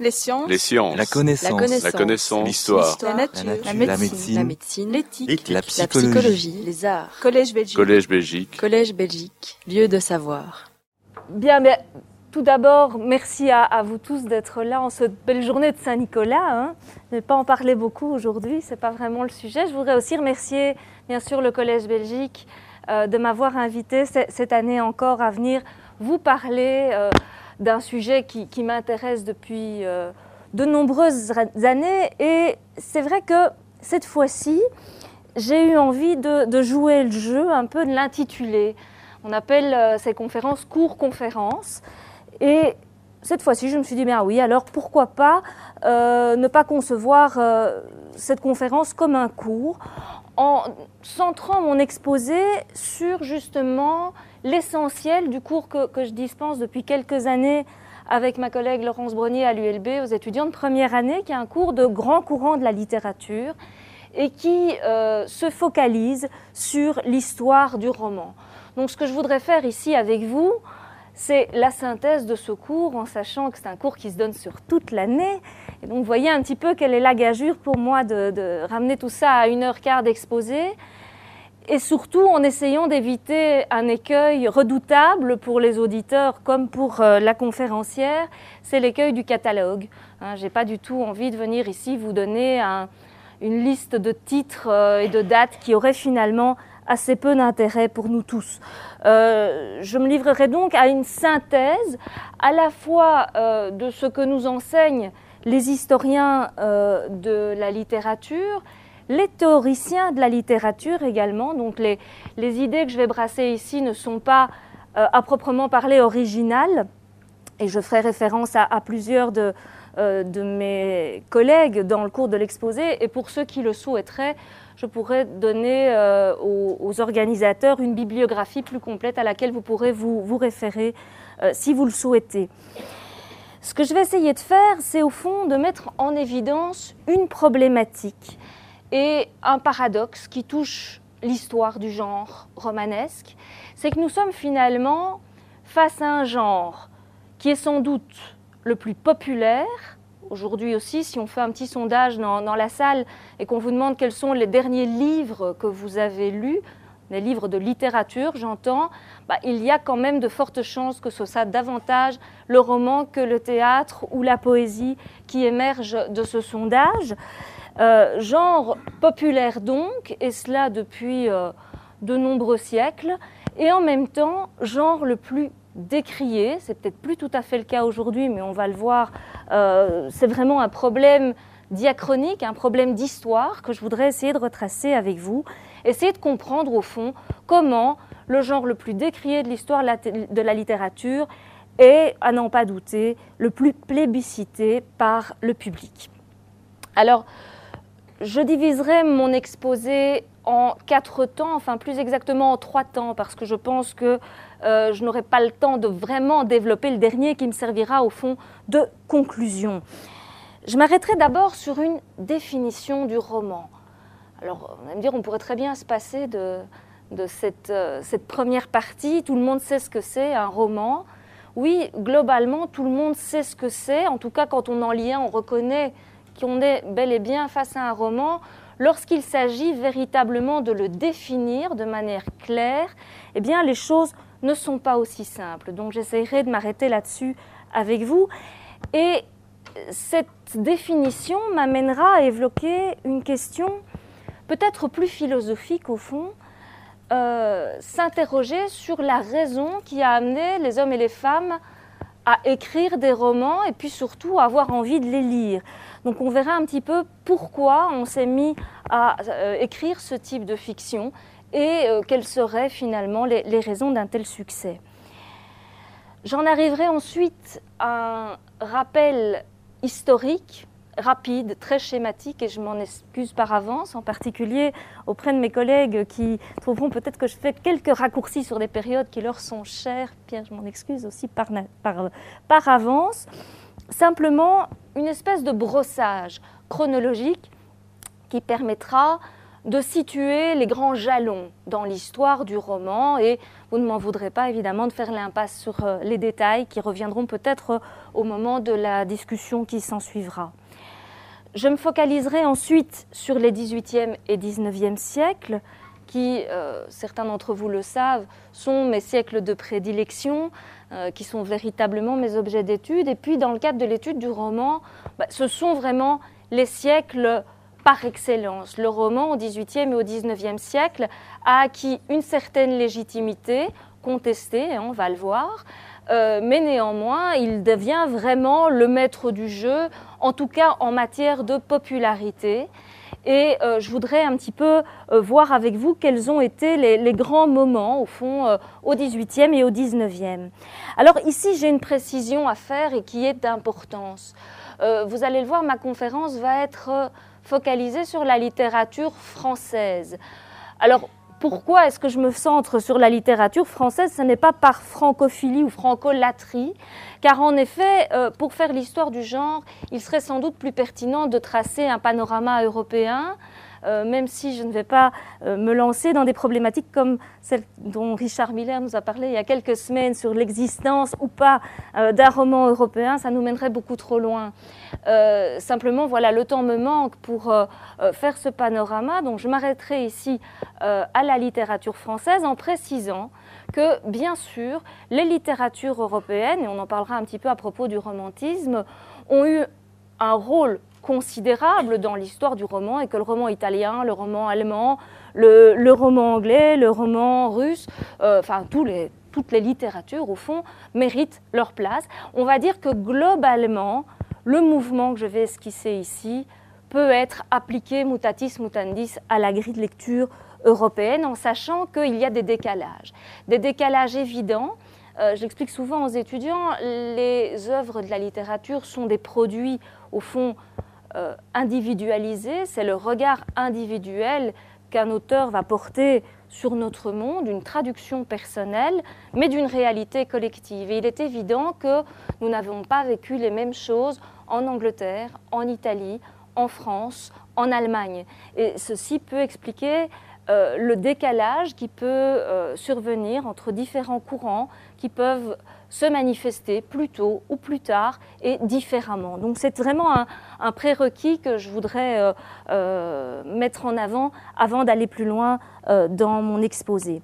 Les sciences. Les sciences. La connaissance. La connaissance. L'histoire. La nature. La La nature. médecine. La médecine. L'éthique. La La psychologie. Les arts. Collège Belgique. Collège Belgique. Collège Belgique. Lieu de savoir. Bien, mais tout d'abord, merci à, à vous tous d'être là en cette belle journée de Saint-Nicolas. Hein. Je ne vais pas en parler beaucoup aujourd'hui, ce n'est pas vraiment le sujet. Je voudrais aussi remercier, bien sûr, le Collège Belgique euh, de m'avoir invité ce- cette année encore à venir vous parler euh, d'un sujet qui, qui m'intéresse depuis euh, de nombreuses années. Et c'est vrai que cette fois-ci, j'ai eu envie de, de jouer le jeu, un peu de l'intituler. On appelle ces conférences cours-conférences. Et cette fois-ci, je me suis dit, bien oui, alors pourquoi pas euh, ne pas concevoir euh, cette conférence comme un cours en centrant mon exposé sur justement l'essentiel du cours que, je dispense depuis quelques années avec ma collègue Laurence Brunier à l'ULB aux étudiants de première année, qui est un cours de grand courant de la littérature et qui euh, se focalise sur l'histoire du roman. Donc ce que je voudrais faire ici avec vous, c'est la synthèse de ce cours en sachant que c'est un cours qui se donne sur toute l'année. Et donc vous voyez un petit peu quelle est la gageure pour moi de, de ramener tout ça à une heure quart d'exposé. Et surtout en essayant d'éviter un écueil redoutable pour les auditeurs comme pour euh, la conférencière, c'est l'écueil du catalogue. Hein, J'ai pas du tout envie de venir ici vous donner un- une liste de titres euh, et de dates qui auraient finalement assez peu d'intérêt pour nous tous. Euh, je me livrerai donc à une synthèse à la fois de ce que nous enseignent les historiens de la littérature, les théoriciens de la littérature également. Donc les, les idées que je vais brasser ici ne sont pas euh, à proprement parler originales, et je ferai référence à, plusieurs de, euh, de mes collègues dans le cours de l'exposé, et pour ceux qui le souhaiteraient, je pourrais donner euh, aux, aux organisateurs une bibliographie plus complète à laquelle vous pourrez vous, vous référer si vous le souhaitez. Ce que je vais essayer de faire, c'est au fond de mettre en évidence une problématique et un paradoxe qui touche l'histoire du genre romanesque, c'est que nous sommes finalement face à un genre qui est sans doute le plus populaire. Aujourd'hui aussi, si on fait un petit sondage dans, la salle et qu'on vous demande quels sont les derniers livres que vous avez lus, les livres de littérature, j'entends, bah, il y a quand même de fortes chances que ce soit davantage le roman que le théâtre ou la poésie qui émerge de ce sondage. Euh, genre populaire donc, et cela depuis euh, de nombreux siècles, et en même temps genre le plus décrié. C'est peut-être plus tout à fait le cas aujourd'hui, mais on va le voir. euh, c'est vraiment un problème diachronique, un problème d'histoire que je voudrais essayer de retracer avec vous, essayer de comprendre au fond comment le genre le plus décrié de l'histoire de la- littérature est, à n'en pas douter, le plus plébiscité par le public. Alors, je diviserai mon exposé en quatre temps, enfin plus exactement en trois temps, parce que je pense que euh, je n'aurai pas le temps de vraiment développer le dernier qui me servira au fond de conclusion. Je m'arrêterai d'abord sur une définition du roman. Alors, on va me dire, on pourrait très bien se passer de, cette, euh, cette première partie. Tout le monde sait ce que c'est, un roman. Oui, globalement, tout le monde sait ce que c'est. En tout cas, quand on en lit un, on reconnaît qu'on est bel et bien face à un roman. Lorsqu'il s'agit véritablement de le définir de manière claire, eh bien, les choses ne sont pas aussi simples. Donc, j'essaierai de m'arrêter là-dessus avec vous. Et cette définition m'amènera à évoquer une question peut-être plus philosophique au fond, euh, s'interroger sur la raison qui a amené les hommes et les femmes à écrire des romans et puis surtout à avoir envie de les lire. Donc on verra un petit peu pourquoi on s'est mis à euh, écrire ce type de fiction et euh, quelles seraient finalement les, les raisons d'un tel succès. J'en arriverai ensuite à un rappel historique rapide, très schématique, et je m'en excuse par avance, en particulier auprès de mes collègues qui trouveront peut-être que je fais quelques raccourcis sur des périodes qui leur sont chères. Pierre, je m'en excuse aussi par, par, par avance. Simplement, une espèce de brossage chronologique qui permettra de situer les grands jalons dans l'histoire du roman et vous ne m'en voudrez pas évidemment de faire l'impasse sur euh, les détails qui reviendront peut-être euh, au moment de la discussion qui s'ensuivra. Je me focaliserai ensuite sur les 18e et 19e siècles qui, euh, certains d'entre vous le savent, sont mes siècles de prédilection, qui sont véritablement mes objets d'étude. Et puis, dans le cadre de l'étude du roman, bah, ce sont vraiment les siècles par excellence. Le roman au XVIIIe et au XIXe siècle a acquis une certaine légitimité, contestée, hein, on va le voir, euh, mais néanmoins, il devient vraiment le maître du jeu, en tout cas en matière de popularité. Et euh, je voudrais un petit peu euh, voir avec vous quels ont été les, grands moments, au fond, au XVIIIe et au XIXe. Alors ici, j'ai une précision à faire et qui est d'importance. vous allez le voir, ma conférence va être focalisé sur la littérature française. Alors, pourquoi est-ce que je me centre sur la littérature française Ce n'est pas par francophilie ou francolatrie, car en effet, euh, pour faire l'histoire du genre, il serait sans doute plus pertinent de tracer un panorama européen, même si je ne vais pas euh, me lancer dans des problématiques comme celle dont Richard Miller nous a parlé il y a quelques semaines sur l'existence ou pas euh, d'un roman européen, ça nous mènerait beaucoup trop loin. simplement, voilà, le temps me manque pour faire ce panorama, donc je m'arrêterai ici à la littérature française en précisant que, bien sûr, les littératures européennes, et on en parlera un petit peu à propos du romantisme, ont eu un rôle considérable dans l'histoire du roman et que le roman italien, le roman allemand, le, roman anglais, le roman russe, euh, enfin les, toutes les littératures au fond méritent leur place. On va dire que globalement, le mouvement que je vais esquisser ici peut être appliqué mutatis mutandis à la grille de lecture européenne en sachant qu'il y a des décalages. Des décalages évidents. Euh, J'explique souvent aux étudiants, les œuvres de la littérature sont des produits, au fond, euh, individualisé, c'est le regard individuel qu'un auteur va porter sur notre monde, une traduction personnelle, mais d'une réalité collective. Et il est évident que nous n'avons pas vécu les mêmes choses en Angleterre, en Italie, en France, en Allemagne. Et ceci peut expliquer euh, le décalage qui peut euh, survenir entre différents courants qui peuvent se manifester plus tôt ou plus tard et différemment. Donc c'est vraiment un, prérequis que je voudrais euh, euh, mettre en avant avant d'aller plus loin euh, dans mon exposé.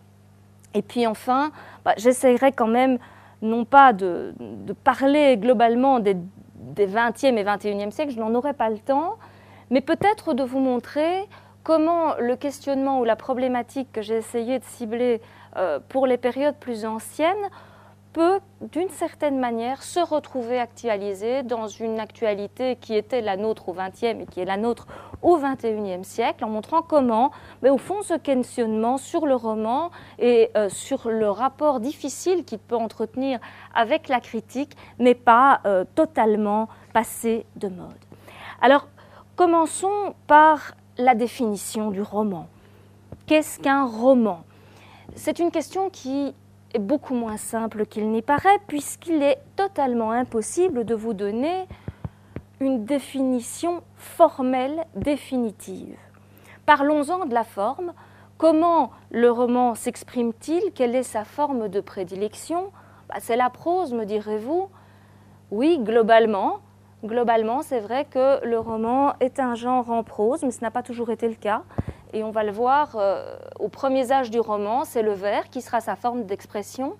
Et puis enfin, bah, j'essaierai quand même non pas de, parler globalement des, des 20e et 21e siècles, je n'en aurai pas le temps, mais peut-être de vous montrer comment le questionnement ou la problématique que j'ai essayé de cibler pour les périodes plus anciennes peut, d'une certaine manière, se retrouver actualisé dans une actualité qui était la nôtre au XXe et qui est la nôtre au XXIe siècle, en montrant comment, mais au fond, ce questionnement sur le roman et euh, sur le rapport difficile qu'il peut entretenir avec la critique n'est pas euh, totalement passé de mode. Alors, commençons par la définition du roman. Qu'est-ce qu'un roman? C'est une question qui beaucoup moins simple qu'il n'y paraît, puisqu'il est totalement impossible de vous donner une définition formelle définitive. Parlons-en de la forme. Comment le roman s'exprime-t-il? Quelle est sa forme de prédilection? Bah, C'est la prose, me direz-vous Oui, globalement. Globalement, c'est vrai que le roman est un genre en prose, mais ce n'a pas toujours été le cas et on va le voir euh, aux premiers âges du roman, c'est le vers qui sera sa forme d'expression.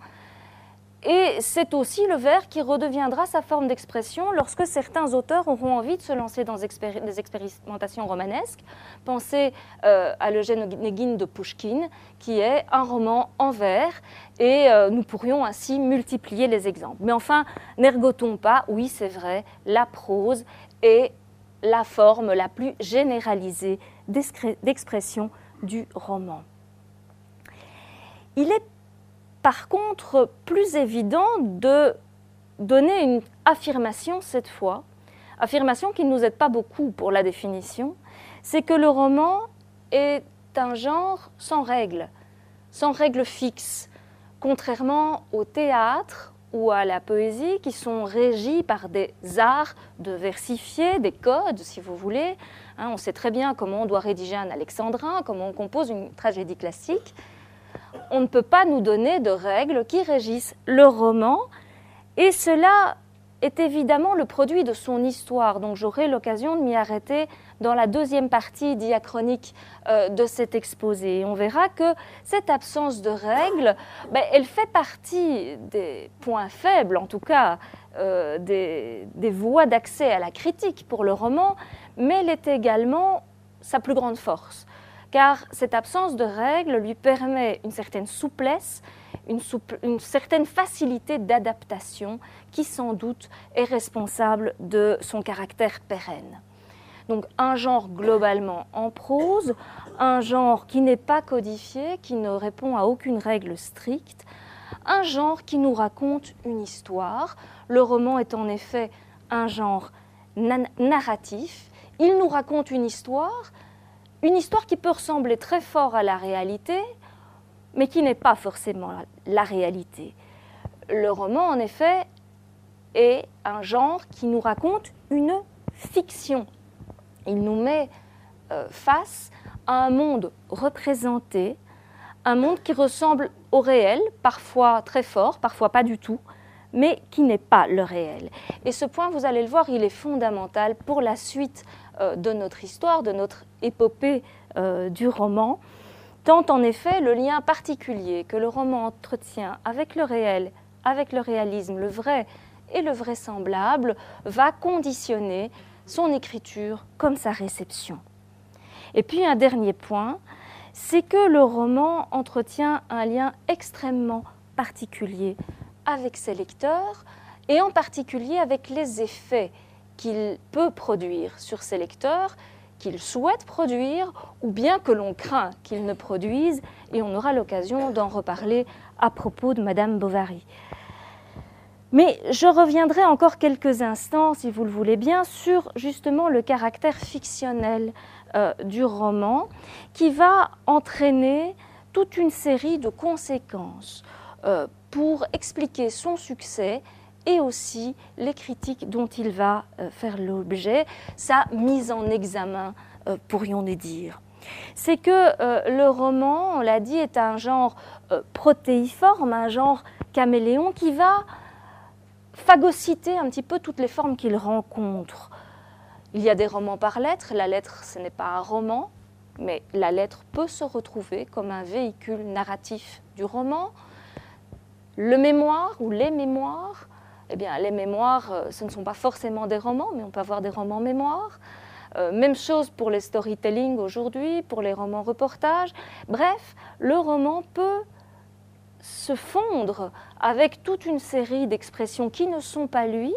Et c'est aussi le vers qui redeviendra sa forme d'expression lorsque certains auteurs auront envie de se lancer dans des expérimentations romanesques. Pensez euh, à l'Eugène Onegin de Pushkin, qui est un roman en vers, et euh, nous pourrions ainsi multiplier les exemples. Mais enfin, n'ergotons pas, oui c'est vrai, la prose est la forme la plus généralisée d'expression du roman. Il est par contre plus évident de donner une affirmation cette fois, affirmation qui ne nous aide pas beaucoup pour la définition, c'est que le roman est un genre sans règles, sans règles fixes, contrairement au théâtre ou à la poésie qui sont régis par des arts de versifier, des codes, si vous voulez. Hein, on sait très bien comment on doit rédiger un alexandrin, comment on compose une tragédie classique. On ne peut pas nous donner de règles qui régissent le roman, et cela est évidemment le produit de son histoire, donc j'aurai l'occasion de m'y arrêter dans la deuxième partie diachronique euh, de cet exposé. On verra que cette absence de règles, ben, elle fait partie des points faibles, en tout cas euh, des, voies d'accès à la critique pour le roman, mais elle est également sa plus grande force, car cette absence de règles lui permet une certaine souplesse, une certaine facilité d'adaptation qui sans doute est responsable de son caractère pérenne. Donc un genre globalement en prose, un genre qui n'est pas codifié, qui ne répond à aucune règle stricte, un genre qui nous raconte une histoire. Le roman est en effet un genre narratif. Il nous raconte une histoire, une histoire qui peut ressembler très fort à la réalité, mais qui n'est pas forcément la réalité. Le roman, en effet, est un genre qui nous raconte une fiction. Il nous met euh, face à un monde représenté, un monde qui ressemble au réel, parfois très fort, parfois pas du tout, mais qui n'est pas le réel. Et ce point, vous allez le voir, il est fondamental pour la suite euh, de notre histoire, de notre épopée euh, du roman, tant en effet le lien particulier que le roman entretient avec le réel, avec le réalisme, le vrai et le vraisemblable, va conditionner son écriture comme sa réception. Et puis un dernier point, c'est que le roman entretient un lien extrêmement particulier avec ses lecteurs et en particulier avec les effets qu'il peut produire sur ses lecteurs, qu'il souhaite produire ou bien que l'on craint qu'il ne produise et on aura l'occasion d'en reparler à propos de Madame Bovary. Mais je reviendrai encore quelques instants, si vous le voulez bien, sur justement le caractère fictionnel euh, du roman qui va entraîner toute une série de conséquences euh, pour expliquer son succès et aussi les critiques dont il va euh, faire l'objet, sa mise en examen, pourrions-nous dire. C'est que le roman, on l'a dit, est un genre protéiforme, un genre caméléon qui va phagocyter un petit peu toutes les formes qu'il rencontre. Il y a des romans par lettres. La lettre, ce n'est pas un roman, mais la lettre peut se retrouver comme un véhicule narratif du roman. Le mémoire ou les mémoires, eh bien, les mémoires, euh, ce ne sont pas forcément des romans, mais on peut avoir des romans mémoires. Euh, même chose pour les storytelling aujourd'hui, pour les romans reportages. Bref, le roman peut se fondre avec toute une série d'expressions qui ne sont pas lui,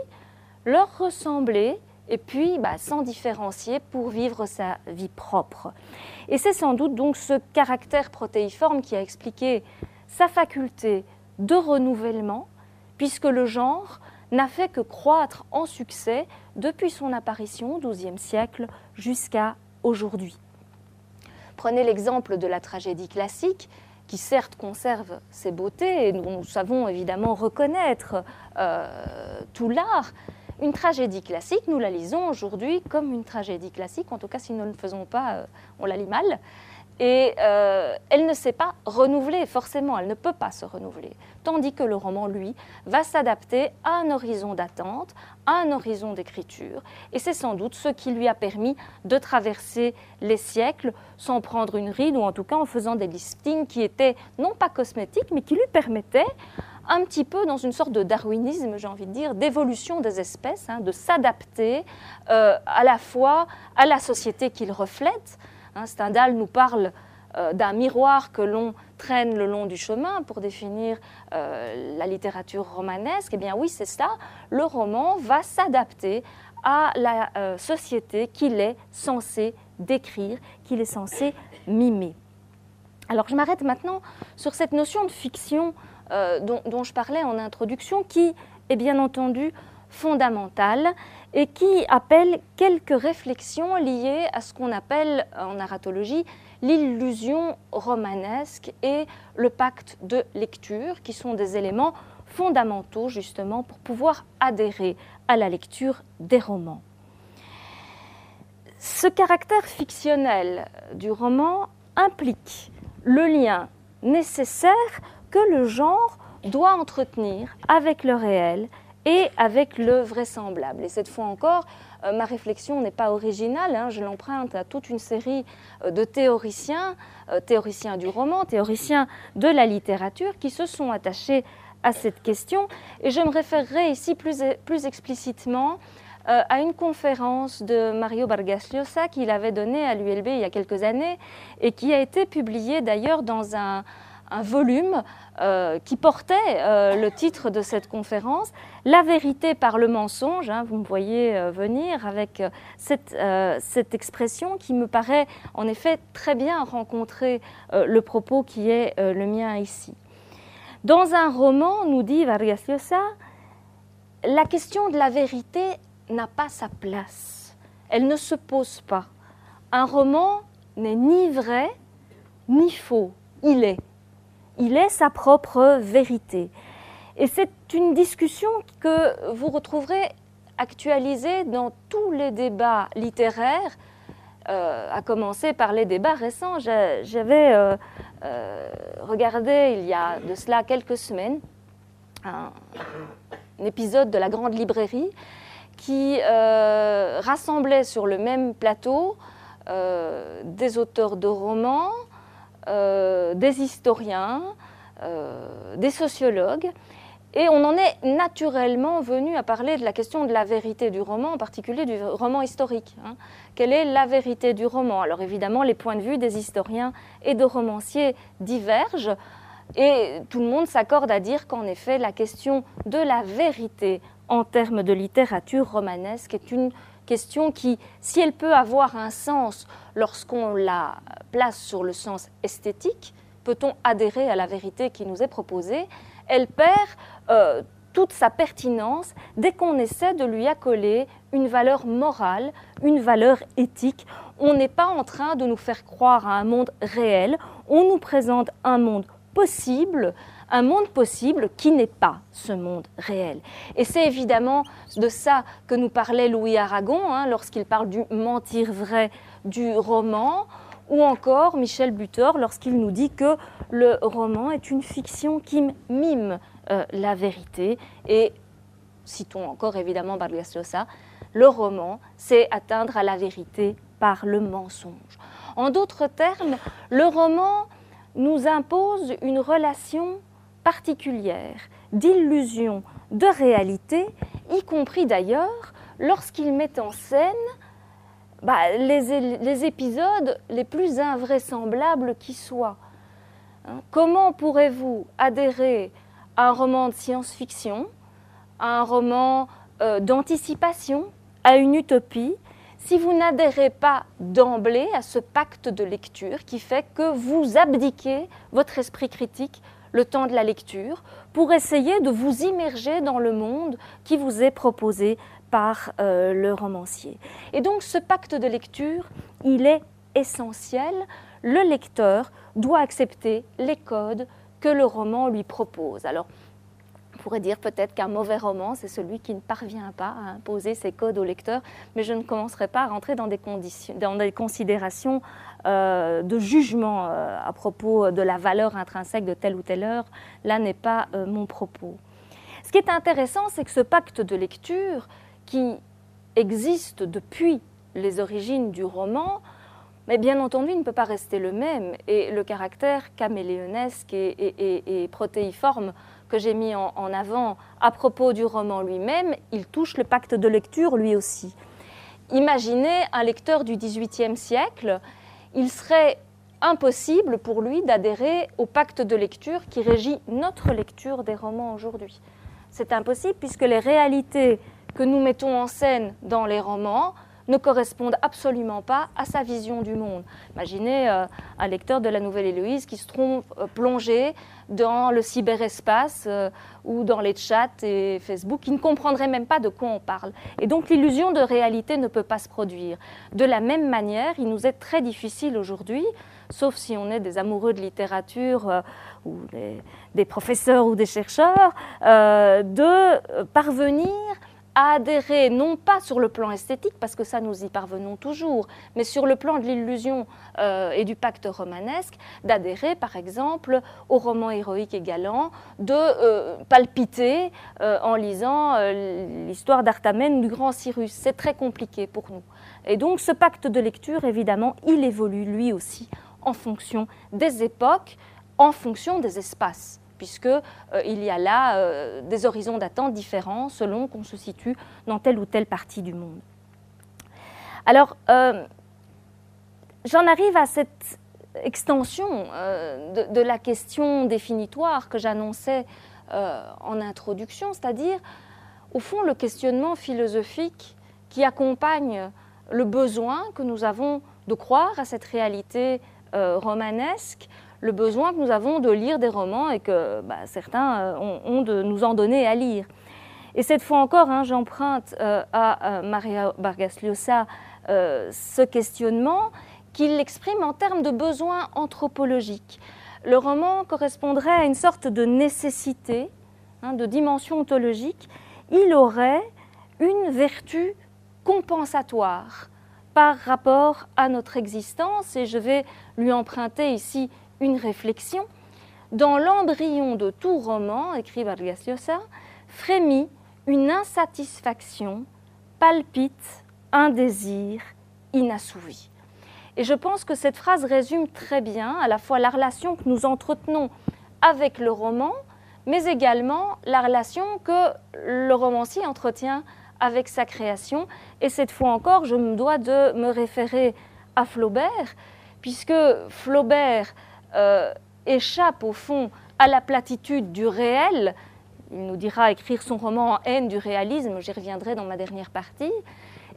leur ressembler et puis bah, s'en différencier pour vivre sa vie propre. Et c'est sans doute donc ce caractère protéiforme qui a expliqué sa faculté de renouvellement, puisque le genre n'a fait que croître en succès depuis son apparition au XIIe siècle jusqu'à aujourd'hui. Prenez l'exemple de la tragédie classique, qui certes conserve ses beautés et nous savons évidemment reconnaître euh, tout l'art, une tragédie classique, nous la lisons aujourd'hui comme une tragédie classique, en tout cas si nous ne le faisons pas, euh, on la lit mal. Et euh, elle ne s'est pas renouvelée, forcément, elle ne peut pas se renouveler. Tandis que le roman, lui, va s'adapter à un horizon d'attente, à un horizon d'écriture. Et c'est sans doute ce qui lui a permis de traverser les siècles sans prendre une ride, ou en tout cas en faisant des listings qui étaient non pas cosmétiques, mais qui lui permettaient un petit peu dans une sorte de darwinisme, j'ai envie de dire, d'évolution des espèces, hein, de s'adapter euh, à la fois à la société qu'il reflète, Hein, Stendhal nous parle euh, d'un miroir que l'on traîne le long du chemin pour définir euh, la littérature romanesque. Eh bien oui, c'est ça. Le roman va s'adapter à la euh, société qu'il est censé décrire, qu'il est censé mimer. Alors je m'arrête maintenant sur cette notion de fiction dont, dont, je parlais en introduction, qui est bien entendu fondamentale et qui appelle quelques réflexions liées à ce qu'on appelle en narratologie l'illusion romanesque et le pacte de lecture, qui sont des éléments fondamentaux justement pour pouvoir adhérer à la lecture des romans. Ce caractère fictionnel du roman implique le lien nécessaire que le genre doit entretenir avec le réel et avec le vraisemblable. Et cette fois encore, euh, ma réflexion n'est pas originale, hein, je l'emprunte à toute une série euh, de théoriciens, euh, théoriciens du roman, théoriciens de la littérature, qui se sont attachés à cette question. Et je me référerai ici plus, explicitement à une conférence de Mario Vargas Llosa qu'il avait donnée à l'ULB il y a quelques années et qui a été publiée d'ailleurs dans un, un volume euh, qui portait euh, le titre de cette conférence, La vérité par le mensonge. Hein, vous me voyez euh, venir avec cette, cette, expression qui me paraît en effet très bien rencontrer le propos qui est le mien ici. Dans un roman, nous dit Vargas Llosa, la question de la vérité n'a pas sa place. Elle ne se pose pas. Un roman n'est ni vrai ni faux. Il est il est sa propre vérité. Et c'est une discussion que vous retrouverez actualisée dans tous les débats littéraires, euh, à commencer par les débats récents. J'avais euh, euh, regardé il y a de cela quelques semaines un, épisode de la Grande Librairie qui rassemblait sur le même plateau des auteurs de romans, des historiens, euh, des sociologues. Et on en est naturellement venu à parler de la question de la vérité du roman, en particulier du roman historique. Hein. Quelle est la vérité du roman? Alors évidemment, les points de vue des historiens et de romanciers divergent, et tout le monde s'accorde à dire qu'en effet, la question de la vérité en termes de littérature romanesque est une question qui, si elle peut avoir un sens lorsqu'on la place sur le sens esthétique, peut-on adhérer à la vérité qui nous est proposée? Elle perd euh, toute sa pertinence dès qu'on essaie de lui accoler une valeur morale, une valeur éthique. On n'est pas en train de nous faire croire à un monde réel, on nous présente un monde possible, un monde possible qui n'est pas ce monde réel. Et c'est évidemment de ça que nous parlait Louis Aragon hein, lorsqu'il parle du mentir vrai du roman, ou encore Michel Butor lorsqu'il nous dit que le roman est une fiction qui mime euh, la vérité. Et citons encore évidemment Vargas Llosa, le roman, c'est atteindre à la vérité par le mensonge. En d'autres termes, le roman nous impose une relation particulière d'illusion, de réalité, y compris d'ailleurs lorsqu'il met en scène bah, les, épisodes les plus invraisemblables qui soient. Hein, comment pourrez-vous adhérer à un roman de science-fiction, à un roman euh, d'anticipation, à une utopie, si vous n'adhérez pas d'emblée à ce pacte de lecture qui fait que vous abdiquez votre esprit critique le temps de la lecture pour essayer de vous immerger dans le monde qui vous est proposé par euh, le romancier. Et donc ce pacte de lecture, il est essentiel. Le lecteur doit accepter les codes que le roman lui propose. Alors, on pourrait dire peut-être qu'un mauvais roman, c'est celui qui ne parvient pas à imposer ses codes au lecteur, mais je ne commencerai pas à rentrer dans des, considérations euh, de jugement euh, à propos de la valeur intrinsèque de telle ou telle heure. Là n'est pas euh, mon propos. Ce qui est intéressant, c'est que ce pacte de lecture, qui existe depuis les origines du roman, mais bien entendu, il ne peut pas rester le même. Et le caractère caméléonesque et protéiforme que j'ai mis en, avant à propos du roman lui-même, il touche le pacte de lecture lui aussi. Imaginez un lecteur du XVIIIe siècle, il serait impossible pour lui d'adhérer au pacte de lecture qui régit notre lecture des romans aujourd'hui. C'est impossible puisque les réalités que nous mettons en scène dans les romans ne correspondent absolument pas à sa vision du monde. Imaginez euh, un lecteur de la Nouvelle Héloïse qui se trompe euh, plongé dans le cyberespace euh, ou dans les chats et Facebook, qui ne comprendrait même pas de quoi on parle. Et donc l'illusion de réalité ne peut pas se produire. De la même manière, il nous est très difficile aujourd'hui, sauf si on est des amoureux de littérature ou des, des, professeurs ou des chercheurs, de parvenir à adhérer non pas sur le plan esthétique, parce que ça nous y parvenons toujours, mais sur le plan de l'illusion euh, et du pacte romanesque, d'adhérer par exemple au roman héroïque et galant, de euh, palpiter euh, en lisant l'histoire d'Artamène du grand Cyrus. C'est très compliqué pour nous. Et donc ce pacte de lecture, évidemment, il évolue lui aussi en fonction des époques, en fonction des espaces puisqu'il euh, y a là euh, des horizons d'attente différents selon qu'on se situe dans telle ou telle partie du monde. Alors, euh, j'en arrive à cette extension de, la question définitoire que j'annonçais en introduction, c'est-à-dire, au fond, le questionnement philosophique qui accompagne le besoin que nous avons de croire à cette réalité romanesque, le besoin que nous avons de lire des romans et que bah, certains euh, ont, de nous en donner à lire. Et cette fois encore, hein, j'emprunte euh, à Maria Vargas euh, ce questionnement qu'il exprime en termes de besoin anthropologique. Le roman correspondrait à une sorte de nécessité, hein, de dimension ontologique. Il aurait une vertu compensatoire par rapport à notre existence, et je vais lui emprunter ici une réflexion, dans l'embryon de tout roman, écrit Vargas Llosa, frémit une insatisfaction, palpite un désir inassouvi. Et je pense que cette phrase résume très bien à la fois la relation que nous entretenons avec le roman, mais également la relation que le romancier entretient avec sa création. Et cette fois encore, je me dois de me référer à Flaubert, puisque Flaubert euh, échappe au fond à la platitude du réel. Il nous dira écrire son roman en haine du réalisme, j'y reviendrai dans ma dernière partie.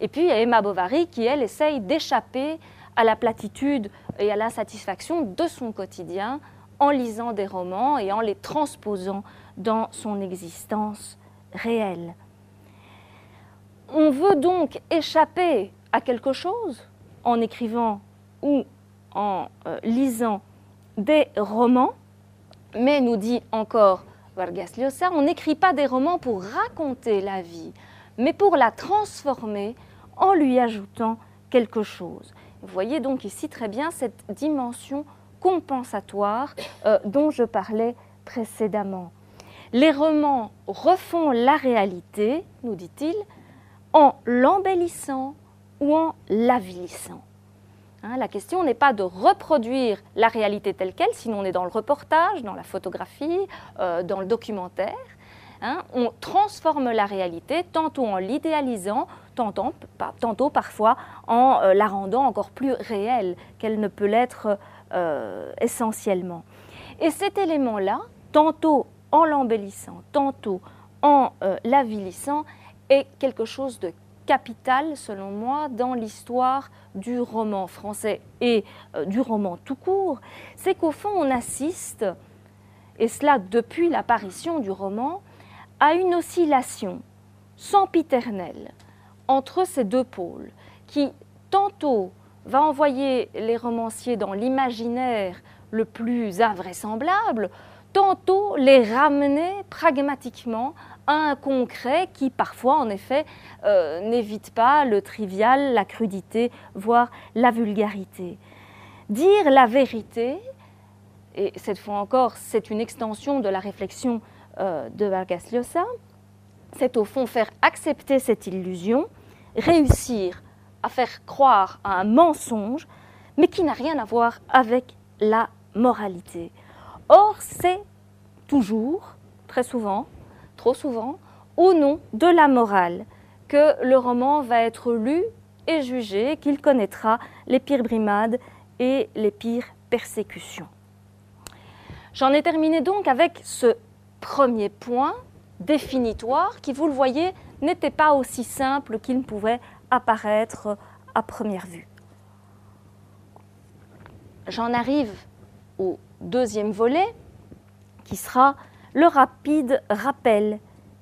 Et puis il y a Emma Bovary qui, elle, essaye d'échapper à la platitude et à l'insatisfaction de son quotidien en lisant des romans et en les transposant dans son existence réelle. On veut donc échapper à quelque chose en écrivant ou en euh, lisant des romans, mais nous dit encore Vargas Llosa, on n'écrit pas des romans pour raconter la vie, mais pour la transformer en lui ajoutant quelque chose. Vous voyez donc ici très bien cette dimension compensatoire euh, dont je parlais précédemment. Les romans refont la réalité, nous dit-il, en l'embellissant ou en l'avilissant. Hein, la question n'est pas de reproduire la réalité telle qu'elle, sinon on est dans le reportage, dans la photographie, euh, dans le documentaire. Hein. on transforme la réalité tantôt en l'idéalisant, tantôt, tantôt, parfois en euh, la rendant encore plus réelle qu'elle ne peut l'être euh, essentiellement. Et cet élément-là, tantôt en l'embellissant, tantôt en l'avilissant, est quelque chose de capital, selon moi, dans l'histoire du roman français et euh, du roman tout court, c'est qu'au fond, on assiste, et cela depuis l'apparition du roman, à une oscillation sempiternelle entre ces deux pôles, qui tantôt va envoyer les romanciers dans l'imaginaire le plus invraisemblable, tantôt les ramener pragmatiquement un concret qui parfois, en effet, euh, n'évite pas le trivial, la crudité, voire la vulgarité. Dire la vérité, et cette fois encore, c'est une extension de la réflexion euh, de Vargas Llosa, c'est au fond faire accepter cette illusion, réussir à faire croire à un mensonge, mais qui n'a rien à voir avec la moralité. Or, c'est toujours, très souvent, trop souvent, au nom de la morale, que le roman va être lu et jugé, qu'il connaîtra les pires brimades et les pires persécutions. J'en ai terminé donc avec ce premier point définitoire qui, vous le voyez, n'était pas aussi simple qu'il ne pouvait apparaître à première vue. J'en arrive au deuxième volet, qui sera le rapide rappel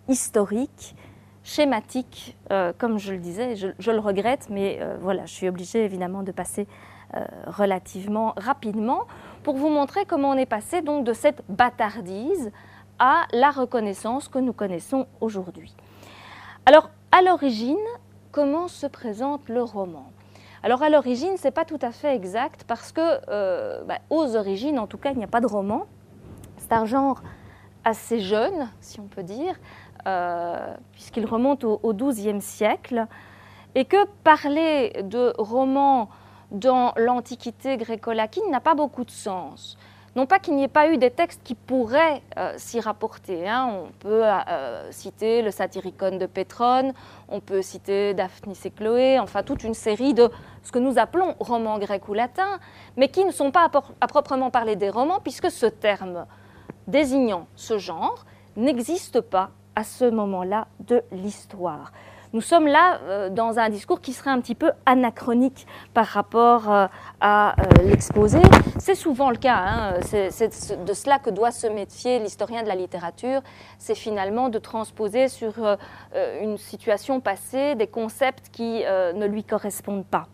historique, schématique, euh, comme je le disais, je, le regrette, mais euh, voilà, je suis obligée évidemment de passer euh, relativement rapidement pour vous montrer comment on est passé donc de cette bâtardise à la reconnaissance que nous connaissons aujourd'hui. Alors, à l'origine, comment se présente le roman? Alors à l'origine, ce n'est pas tout à fait exact parce que bah, aux origines, en tout cas, il n'y a pas de roman. C'est un genre assez jeune, si on peut dire, euh, puisqu'il remonte au, XIIe siècle, et que parler de romans dans l'Antiquité gréco-latine n'a pas beaucoup de sens. Non pas qu'il n'y ait pas eu des textes qui pourraient euh, s'y rapporter. Hein. On peut euh, citer le Satyricon de Pétrone, on peut citer Daphnis et Chloé, enfin toute une série de ce que nous appelons romans grecs ou latins, mais qui ne sont pas à proprement parler des romans, puisque ce terme désignant ce genre n'existe pas à ce moment-là de l'histoire. Nous sommes là euh, dans un discours qui serait un petit peu anachronique par rapport euh, à euh, l'exposé. C'est souvent le cas, hein. c'est de cela que doit se méfier l'historien de la littérature, c'est finalement de transposer sur une situation passée des concepts qui ne lui correspondent pas.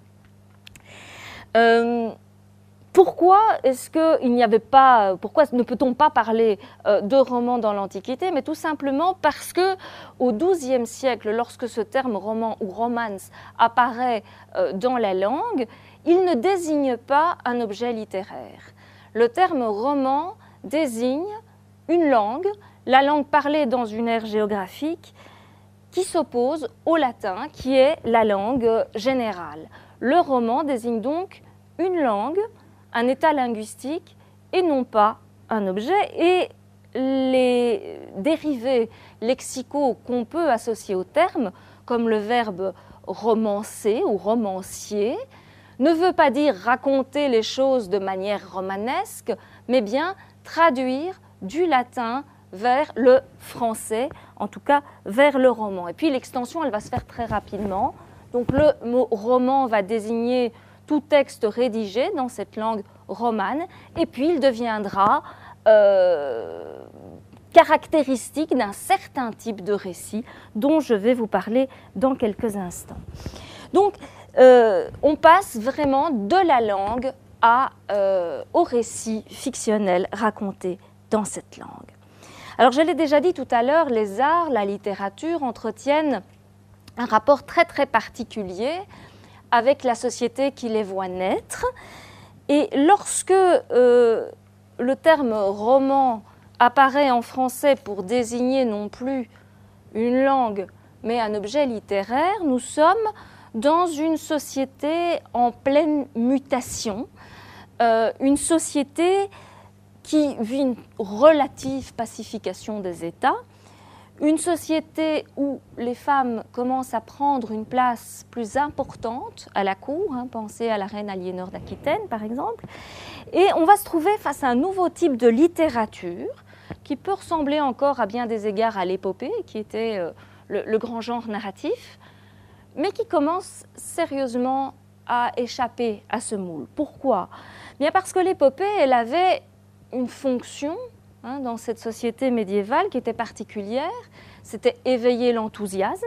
Pourquoi est-ce qu'il n'y avait pas, pourquoi ne peut-on pas parler euh, de roman dans l'Antiquité Mais tout simplement parce que au XIIe siècle, lorsque ce terme roman ou romance apparaît euh, dans la langue, il ne désigne pas un objet littéraire. Le terme roman désigne une langue, la langue parlée dans une ère géographique, qui s'oppose au latin, qui est la langue générale. Le roman désigne donc une langue un état linguistique et non pas un objet. Et les dérivés lexicaux qu'on peut associer au terme, comme le verbe romancer ou romancier, ne veut pas dire raconter les choses de manière romanesque, mais bien traduire du latin vers le français, en tout cas vers le roman. Et puis l'extension, elle va se faire très rapidement. Donc le mot roman va désigner tout texte rédigé dans cette langue romane, et puis il deviendra euh, caractéristique d'un certain type de récit dont je vais vous parler dans quelques instants. Donc, euh, on passe vraiment de la langue à, euh, au récit fictionnel raconté dans cette langue. Alors, je l'ai déjà dit tout à l'heure, les arts, la littérature entretiennent un rapport très très particulier avec la société qui les voit naître. Et lorsque euh, le terme roman apparaît en français pour désigner non plus une langue, mais un objet littéraire, nous sommes dans une société en pleine mutation, euh, une société qui vit une relative pacification des États, une société où les femmes commencent à prendre une place plus importante à la cour, hein, pensez à la reine Aliénor d'Aquitaine par exemple, et on va se trouver face à un nouveau type de littérature qui peut ressembler encore à bien des égards à l'épopée, qui était euh, le, grand genre narratif, mais qui commence sérieusement à échapper à ce moule. Pourquoi? Bien parce que l'épopée, elle avait une fonction Hein, dans cette société médiévale qui était particulière. C'était éveiller l'enthousiasme,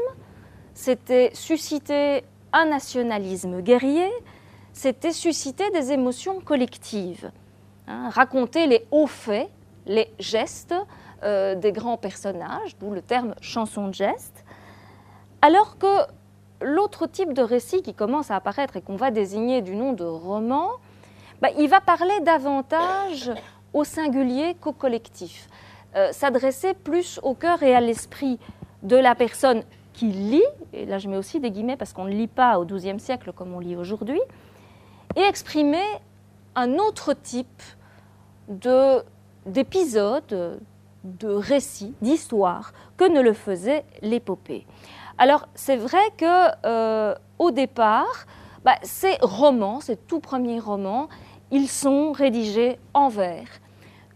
c'était susciter un nationalisme guerrier, c'était susciter des émotions collectives, hein, raconter les hauts faits, les gestes euh, des grands personnages, d'où le terme chanson de geste, alors que l'autre type de récit qui commence à apparaître et qu'on va désigner du nom de roman, bah, il va parler davantage au singulier qu'au collectif. Euh, s'adresser plus au cœur et à l'esprit de la personne qui lit, et là je mets aussi des guillemets parce qu'on ne lit pas au XIIe siècle comme on lit aujourd'hui, et exprimer un autre type d'épisode, de, récit, d'histoire que ne le faisait l'épopée. Alors c'est vrai que euh, au départ, bah, ces romans, ces tout premiers romans, ils sont rédigés en vers,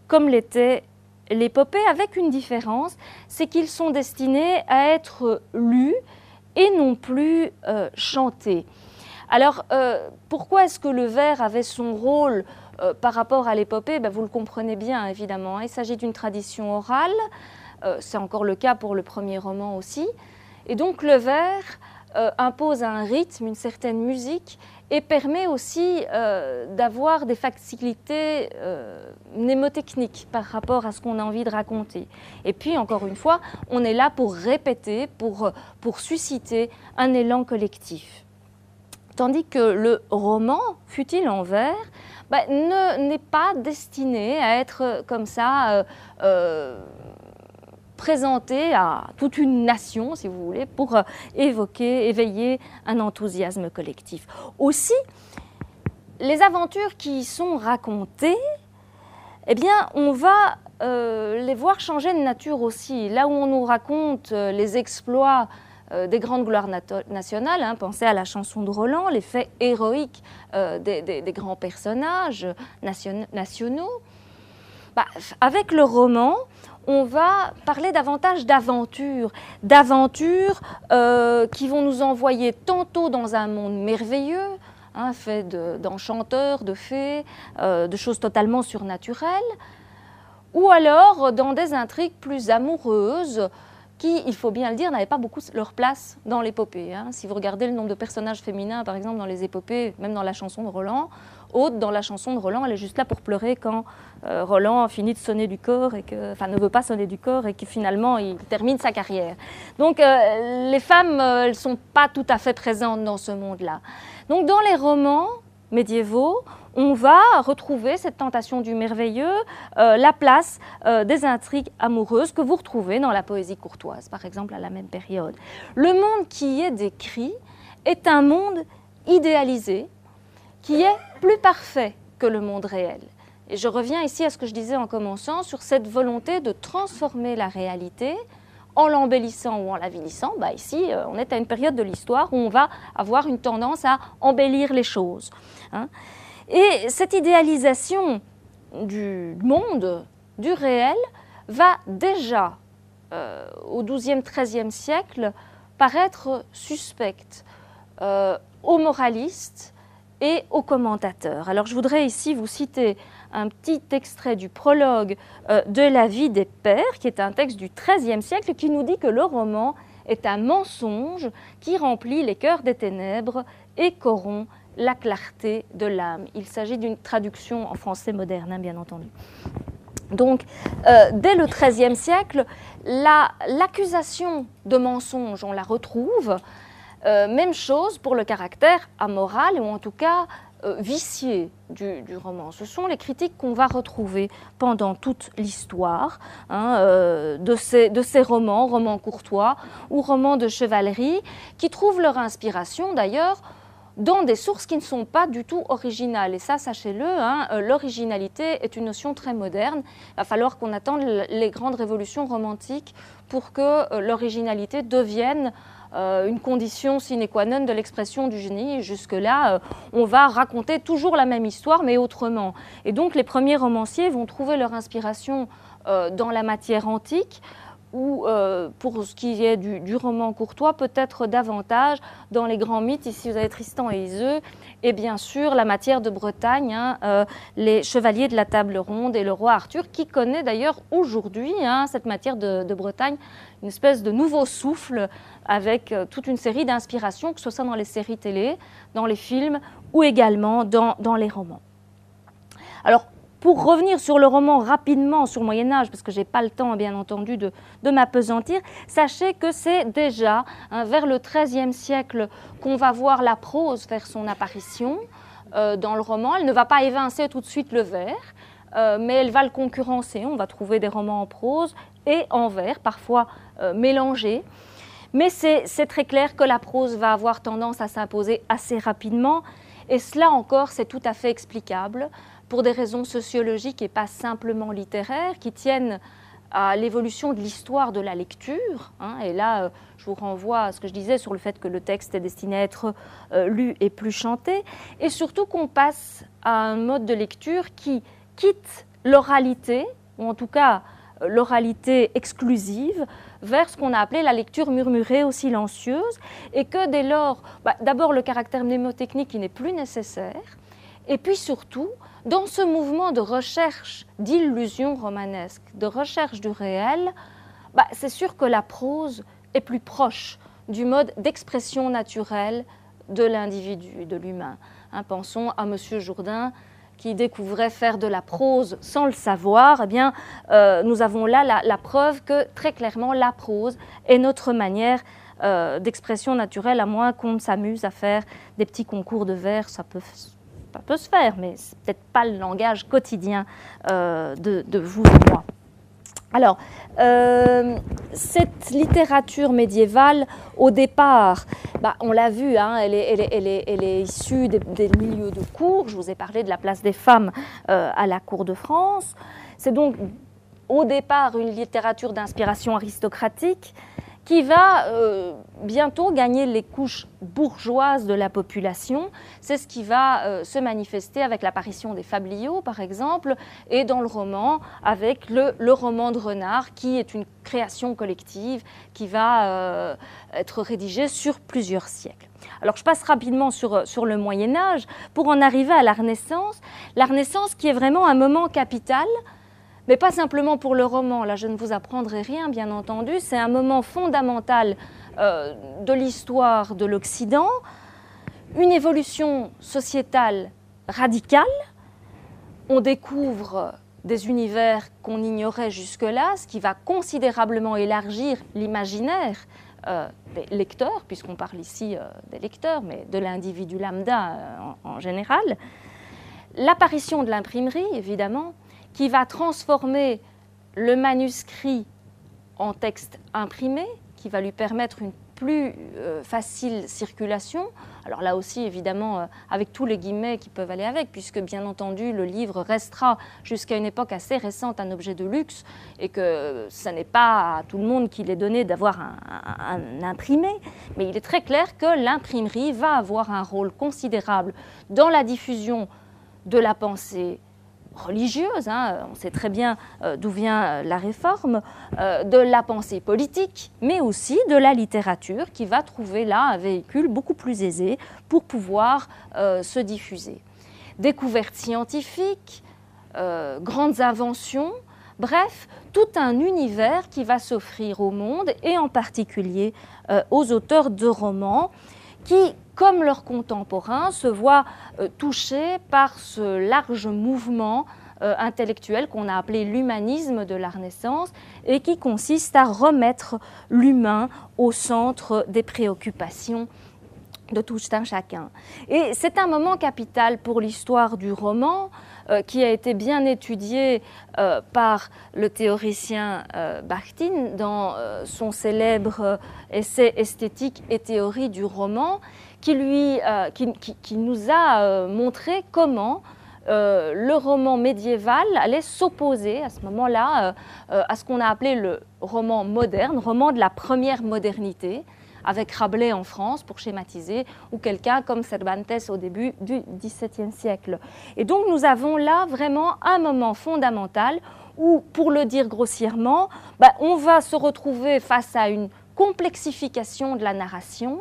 comme l'était l'épopée, avec une différence, c'est qu'ils sont destinés à être lus et non plus euh, chanté. Alors, euh, pourquoi est-ce que le vers avait son rôle euh, par rapport à l'épopée? Ben, Vous le comprenez bien, évidemment. Il s'agit d'une tradition orale. C'est encore le cas pour le premier roman aussi. Et donc, le vers impose un rythme, une certaine musique, et permet aussi d'avoir des facilités mnémotechniques par rapport à ce qu'on a envie de raconter. Et puis, encore une fois, on est là pour répéter, pour, pour susciter un élan collectif. Tandis que le roman, fut-il en vers, bah, n'est pas destiné à être comme ça euh, euh, présenté à toute une nation, si vous voulez, pour euh, évoquer, éveiller un enthousiasme collectif. Aussi, les aventures qui y sont racontées, eh bien, on va les voir changer de nature aussi. Là où on nous raconte les exploits euh, des grandes gloires nationales. Hein. pensez à la chanson de Roland, les faits héroïques euh, des, grands personnages nationaux. Bah, avec le roman, on va parler davantage d'aventures, d'aventures euh, qui vont nous envoyer tantôt dans un monde merveilleux, hein, fait d'enchanteurs, de, fées, de choses totalement surnaturelles, ou alors dans des intrigues plus amoureuses, qui, il faut bien le dire, n'avaient pas beaucoup leur place dans l'épopée. Hein. Si vous regardez le nombre de personnages féminins, par exemple, dans les épopées, même dans la chanson de Roland, Aude, dans la chanson de Roland, elle est juste là pour pleurer quand euh, Roland finit de sonner du corps, et que, enfin ne veut pas sonner du corps, et que finalement il termine sa carrière. Donc euh, les femmes, euh, elles ne sont pas tout à fait présentes dans ce monde-là. Donc dans les romans médiévaux, on va retrouver cette tentation du merveilleux, euh, la place euh, des intrigues amoureuses que vous retrouvez dans la poésie courtoise, par exemple, à la même période. Le monde qui est décrit est un monde idéalisé, qui est plus parfait que le monde réel. Et je reviens ici à ce que je disais en commençant sur cette volonté de transformer la réalité en l'embellissant ou en l'avilissant. Bah ici, euh, on est à une période de l'histoire où on va avoir une tendance à embellir les choses. Hein. Et cette idéalisation du monde, du réel, va déjà, euh, au XIIe, XIIIe siècle, paraître suspecte euh, aux moralistes et aux commentateurs. Alors je voudrais ici vous citer un petit extrait du prologue euh, de La vie des pères, qui est un texte du XIIIe siècle, qui nous dit que le roman est un mensonge qui remplit les cœurs des ténèbres et corrompt la clarté de l'âme. Il s'agit d'une traduction en français moderne, hein, bien entendu. Donc, euh, dès le XIIIe siècle, l'accusation de mensonge, on la retrouve. Euh, même chose pour le caractère amoral, ou en tout cas euh, vicié du, roman. Ce sont les critiques qu'on va retrouver pendant toute l'histoire hein, de, ces, de, ces, romans, romans courtois ou romans de chevalerie, qui trouvent leur inspiration d'ailleurs dans des sources qui ne sont pas du tout originales. Et ça, sachez-le, hein, euh, l'originalité est une notion très moderne. Il va falloir qu'on attende les grandes révolutions romantiques pour que euh, l'originalité devienne euh, une condition sine qua non de l'expression du génie. Jusque-là, on va raconter toujours la même histoire, mais autrement. Et donc, les premiers romanciers vont trouver leur inspiration dans la matière antique ou euh, pour ce qui est du, roman courtois, peut-être davantage dans les grands mythes. Ici, vous avez Tristan et Iseux, et bien sûr la matière de Bretagne, hein, euh, les chevaliers de la table ronde et le roi Arthur, qui connaît d'ailleurs aujourd'hui hein, cette matière de, Bretagne, une espèce de nouveau souffle avec euh, toute une série d'inspirations, que ce soit dans les séries télé, dans les films ou également dans, dans les romans. Alors, pour revenir sur le roman rapidement, sur le Moyen Âge, parce que je n'ai pas le temps, bien entendu, de, m'apesantir, sachez que c'est déjà hein, vers le XIIIe siècle qu'on va voir la prose faire son apparition euh, dans le roman. Elle ne va pas évincer tout de suite le vers, euh, mais elle va le concurrencer. On va trouver des romans en prose et en vers, parfois mélangés. Mais c'est très clair que la prose va avoir tendance à s'imposer assez rapidement. Et cela encore, c'est tout à fait explicable pour des raisons sociologiques et pas simplement littéraires, qui tiennent à l'évolution de l'histoire de la lecture. Hein. et là, euh, je vous renvoie à ce que je disais sur le fait que le texte est destiné à être euh, lu et plus chanté, et surtout qu'on passe à un mode de lecture qui quitte l'oralité, ou en tout cas euh, l'oralité exclusive, vers ce qu'on a appelé la lecture murmurée ou silencieuse, et que dès lors, bah, d'abord le caractère mnémotechnique n'est plus nécessaire, et puis surtout, dans ce mouvement de recherche d'illusion romanesque, de recherche du réel, bah, c'est sûr que la prose est plus proche du mode d'expression naturelle de l'individu, de l'humain. Hein, pensons à M. Jourdain qui découvrait faire de la prose sans le savoir, eh bien, euh, nous avons là la, preuve que très clairement la prose est notre manière euh, d'expression naturelle, à moins qu'on s'amuse à faire des petits concours de vers, ça peut, ça peut se faire, mais c'est peut-être pas le langage quotidien euh, de, de vous et moi. Alors, euh, cette littérature médiévale, au départ, bah, on l'a vu, hein, elle, est, issue des, milieux de cour. Je vous ai parlé de la place des femmes euh, à la cour de France. C'est donc au départ une littérature d'inspiration aristocratique qui va euh, bientôt gagner les couches bourgeoises de la population. C'est ce qui va euh, se manifester avec l'apparition des fabliaux, par exemple, et dans le roman, avec le, roman de Renard, qui est une création collective qui va euh, être rédigée sur plusieurs siècles. Alors je passe rapidement sur, sur le Moyen Âge pour en arriver à la Renaissance. La Renaissance qui est vraiment un moment capital mais pas simplement pour le roman, là je ne vous apprendrai rien bien entendu, c'est un moment fondamental euh, de l'histoire de l'Occident, une évolution sociétale radicale, on découvre des univers qu'on ignorait jusque-là, ce qui va considérablement élargir l'imaginaire euh, des lecteurs, puisqu'on parle ici euh, des lecteurs, mais de l'individu lambda en général. L'apparition de l'imprimerie, évidemment, qui va transformer le manuscrit en texte imprimé, qui va lui permettre une plus euh, facile circulation. Alors là aussi, évidemment, euh, avec tous les guillemets qui peuvent aller avec, puisque bien entendu, le livre restera jusqu'à une époque assez récente un objet de luxe et que ce n'est pas à tout le monde qu'il est donné d'avoir un imprimé. Mais il est très clair que l'imprimerie va avoir un rôle considérable dans la diffusion de la pensée religieuse, hein, on sait très bien euh, d'où vient euh, la réforme, euh, de la pensée politique, mais aussi de la littérature qui va trouver là un véhicule beaucoup plus aisé pour pouvoir se diffuser. Découvertes scientifiques, grandes inventions, bref, tout un univers qui va s'offrir au monde et en particulier aux auteurs de romans qui, comme leurs contemporains, se voient euh, touchés par ce large mouvement euh, intellectuel qu'on a appelé l'humanisme de la Renaissance et qui consiste à remettre l'humain au centre des préoccupations de tout un chacun. Et c'est un moment capital pour l'histoire du roman euh, qui a été bien étudié par le théoricien Bakhtin dans son célèbre essai esthétique et théorie du roman qui, lui, euh, qui, nous a euh, montré comment euh, le roman médiéval allait s'opposer à ce moment-là à ce qu'on a appelé le roman moderne, roman de la première modernité, avec Rabelais en France pour schématiser, ou quelqu'un comme Cervantes au début du XVIIe siècle. Et donc nous avons là vraiment un moment fondamental où, pour le dire grossièrement, bah, on va se retrouver face à une complexification de la narration,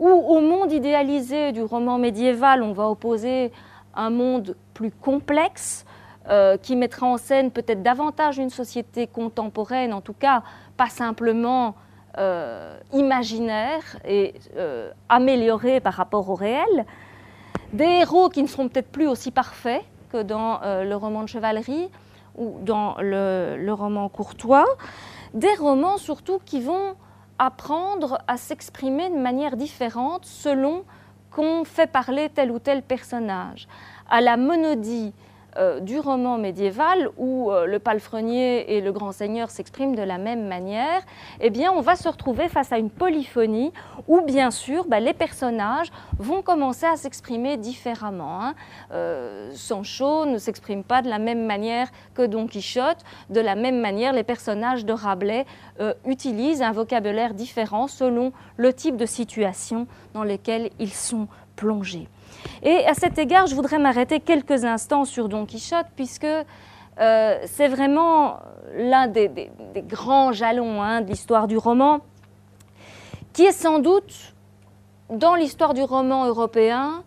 où au monde idéalisé du roman médiéval, on va opposer un monde plus complexe, euh, qui mettra en scène peut-être davantage une société contemporaine, en tout cas pas simplement euh, imaginaire et euh, améliorée par rapport au réel. Des héros qui ne seront peut-être plus aussi parfaits que dans le roman de chevalerie ou dans le roman courtois. Des romans surtout qui vont apprendre à s'exprimer de manière différente selon qu'on fait parler tel ou tel personnage. À la monodie euh, du roman médiéval où euh, le palefrenier et le grand seigneur s'expriment de la même manière, eh bien, on va se retrouver face à une polyphonie où, bien sûr, bah, les personnages vont commencer à s'exprimer différemment. Hein. Euh, Sancho ne s'exprime pas de la même manière que Don Quichotte. De la même manière, les personnages de Rabelais utilisent un vocabulaire différent selon le type de situation dans lesquelles ils sont Et à cet égard, je voudrais m'arrêter quelques instants sur Don Quichotte, puisque c'est vraiment l'un des, grands jalons hein, de l'histoire du roman, qui est sans doute, dans l'histoire du roman européen,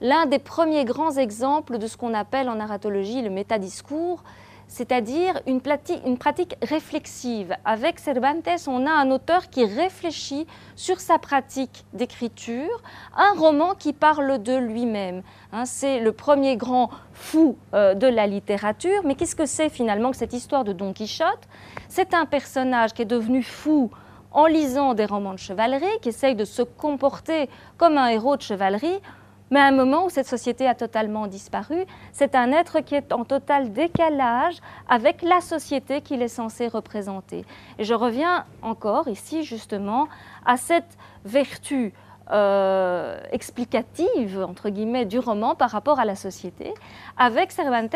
l'un des premiers grands exemples de ce qu'on appelle en narratologie le métadiscours, c'est-à-dire une, pratique réflexive. Avec Cervantes, on a un auteur qui réfléchit sur sa pratique d'écriture, un roman qui parle de lui-même. Hein, c'est le premier grand fou euh, de la littérature, mais qu'est-ce que c'est finalement que cette histoire de Don Quichotte? C'est un personnage qui est devenu fou en lisant des romans de chevalerie, qui essaye de se comporter comme un héros de chevalerie, mais à un moment où cette société a totalement disparu, c'est un être qui est en total décalage avec la société qu'il est censé représenter. Et je reviens encore ici justement à cette vertu euh, explicative, entre guillemets, du roman par rapport à la société. Avec Cervantes,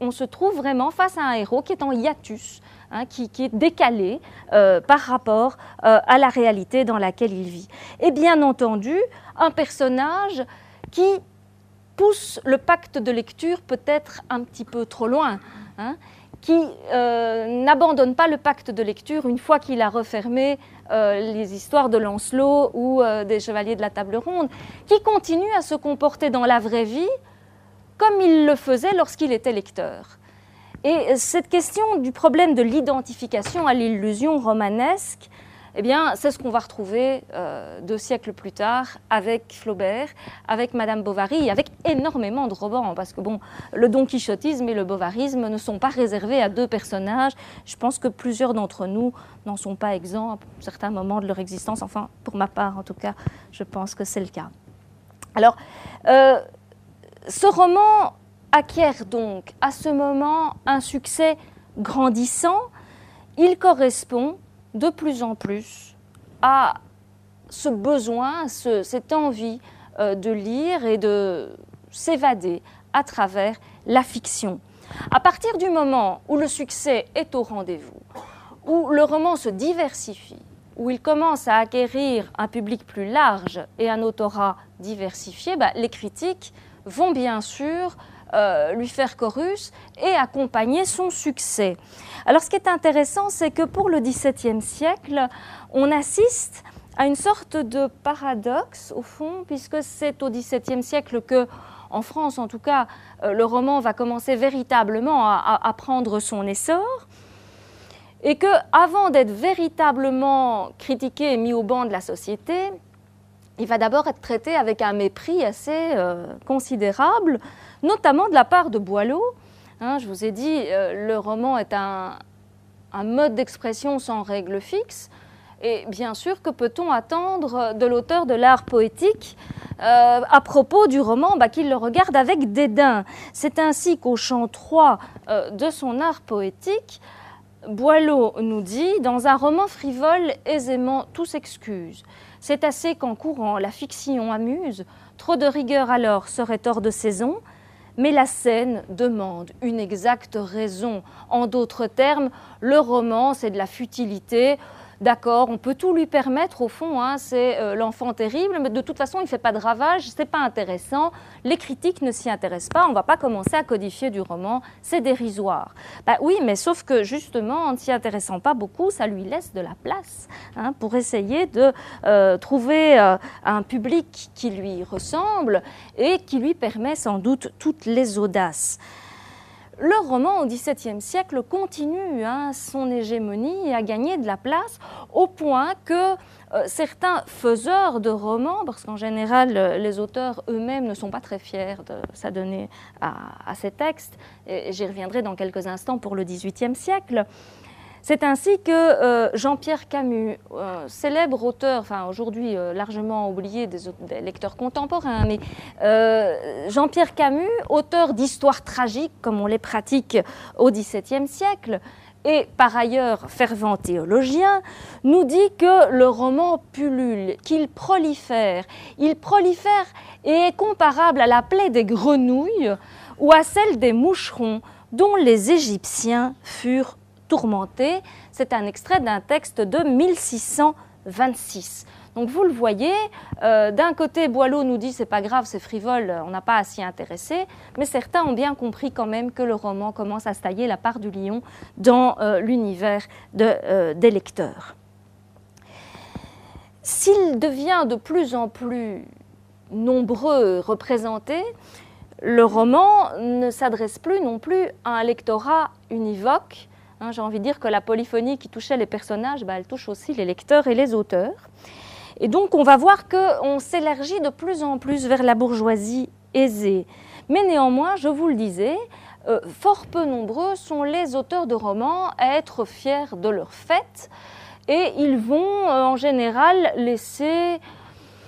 on se, trouve vraiment face à un héros qui est en hiatus, hein, qui, est décalé euh, par rapport euh, à la réalité dans laquelle il vit. Et bien entendu, un personnage qui pousse le pacte de lecture peut-être un petit peu trop loin, hein, qui euh, n'abandonne pas le pacte de lecture une fois qu'il a refermé euh, les histoires de Lancelot ou euh, des Chevaliers de la Table Ronde, qui continue à se comporter dans la vraie vie comme il le faisait lorsqu'il était lecteur. Et cette question du problème de l'identification à l'illusion romanesque, eh bien, c'est ce qu'on va retrouver euh, deux siècles plus tard avec Flaubert, avec Madame Bovary, avec énormément de romans, parce que bon, le Don Quichotisme et le bovarisme ne sont pas réservés à deux personnages. Je pense que plusieurs d'entre nous n'en sont pas exempts à certains moments de leur existence. Enfin, pour ma part, en tout cas, je pense que c'est le cas. Alors, euh, ce roman acquiert donc à ce moment un succès grandissant. Il correspond de plus en plus à ce besoin, cette envie euh, de lire et de s'évader à travers la fiction. À partir du moment où le succès est au rendez-vous, où le roman se diversifie, où il commence à acquérir un public plus large et un autorat diversifié, bah, les critiques vont bien sûr euh, lui faire chorus et accompagner son succès. Alors ce qui est intéressant, c'est que pour le XVIIe siècle, on assiste à une sorte de paradoxe au fond, puisque c'est au XVIIe siècle que, en France en tout cas, euh, le roman va commencer véritablement à, prendre son essor et que, avant d'être véritablement critiqué et mis au banc de la société, il va d'abord être traité avec un mépris assez euh, considérable notamment de la part de Boileau. Hein, je vous ai dit, euh, le roman est un, mode d'expression sans règle fixe. Et bien sûr, que peut-on attendre de l'auteur de l'art poétique euh, à propos du roman bah, Qu'il le regarde avec dédain? C'est ainsi qu'au chant 3 euh, de son art poétique, Boileau nous dit Dans un roman frivole, aisément tout s'excuse. C'est assez qu'en courant la fiction amuse, trop de rigueur alors serait hors de saison. Mais la scène demande une exacte raison. En d'autres termes, le roman, c'est de la futilité, D'accord, on peut tout lui permettre au fond, hein, c'est euh, l'enfant terrible, mais de toute façon, il ne fait pas de ravage, c'est pas intéressant, les critiques ne s'y intéressent pas, on ne va pas commencer à codifier du roman, c'est dérisoire. Bah oui, mais sauf que justement, en ne s'y intéressant pas beaucoup, ça lui laisse de la place hein, pour essayer de euh, trouver euh, un public qui lui ressemble et qui lui permet sans doute toutes les audaces le roman au XVIIe siècle continue hein, son hégémonie et a gagné de la place au point que euh, certains faiseurs de romans, parce qu'en général les auteurs eux-mêmes ne sont pas très fiers de s'adonner à, ces textes, et j'y reviendrai dans quelques instants pour le XVIIIe siècle, c'est ainsi que euh, Jean-Pierre Camus, euh, célèbre auteur, enfin aujourd'hui euh, largement oublié des, lecteurs contemporains, mais Jean-Pierre Camus, auteur d'histoires tragiques comme on les pratique au XVIIe siècle, et par ailleurs fervent théologien, nous dit que le roman pullule, qu'il prolifère. Il prolifère et est comparable à la plaie des grenouilles ou à celle des moucherons dont les Égyptiens furent tourmenté. C'est un extrait d'un texte de 1626. Donc vous le voyez, euh, d'un côté, Boileau nous dit c'est pas grave, c'est frivole, on n'a pas à s'y intéresser, mais certains ont bien compris quand même que le roman commence à se tailler la part du lion dans euh, l'univers de, des lecteurs. S'il devient de plus en plus nombreux représentés, le roman ne s'adresse plus non plus à un lectorat univoque. Hein, j'ai envie de dire que la polyphonie qui touchait les personnages, bah, elle touche aussi les lecteurs et les auteurs. Et donc on va voir qu'on s'élargit de plus en plus vers la bourgeoisie aisée. Mais néanmoins, je vous le disais, euh, fort peu nombreux sont les auteurs de romans à être fiers de leur fait et ils vont euh, en général laisser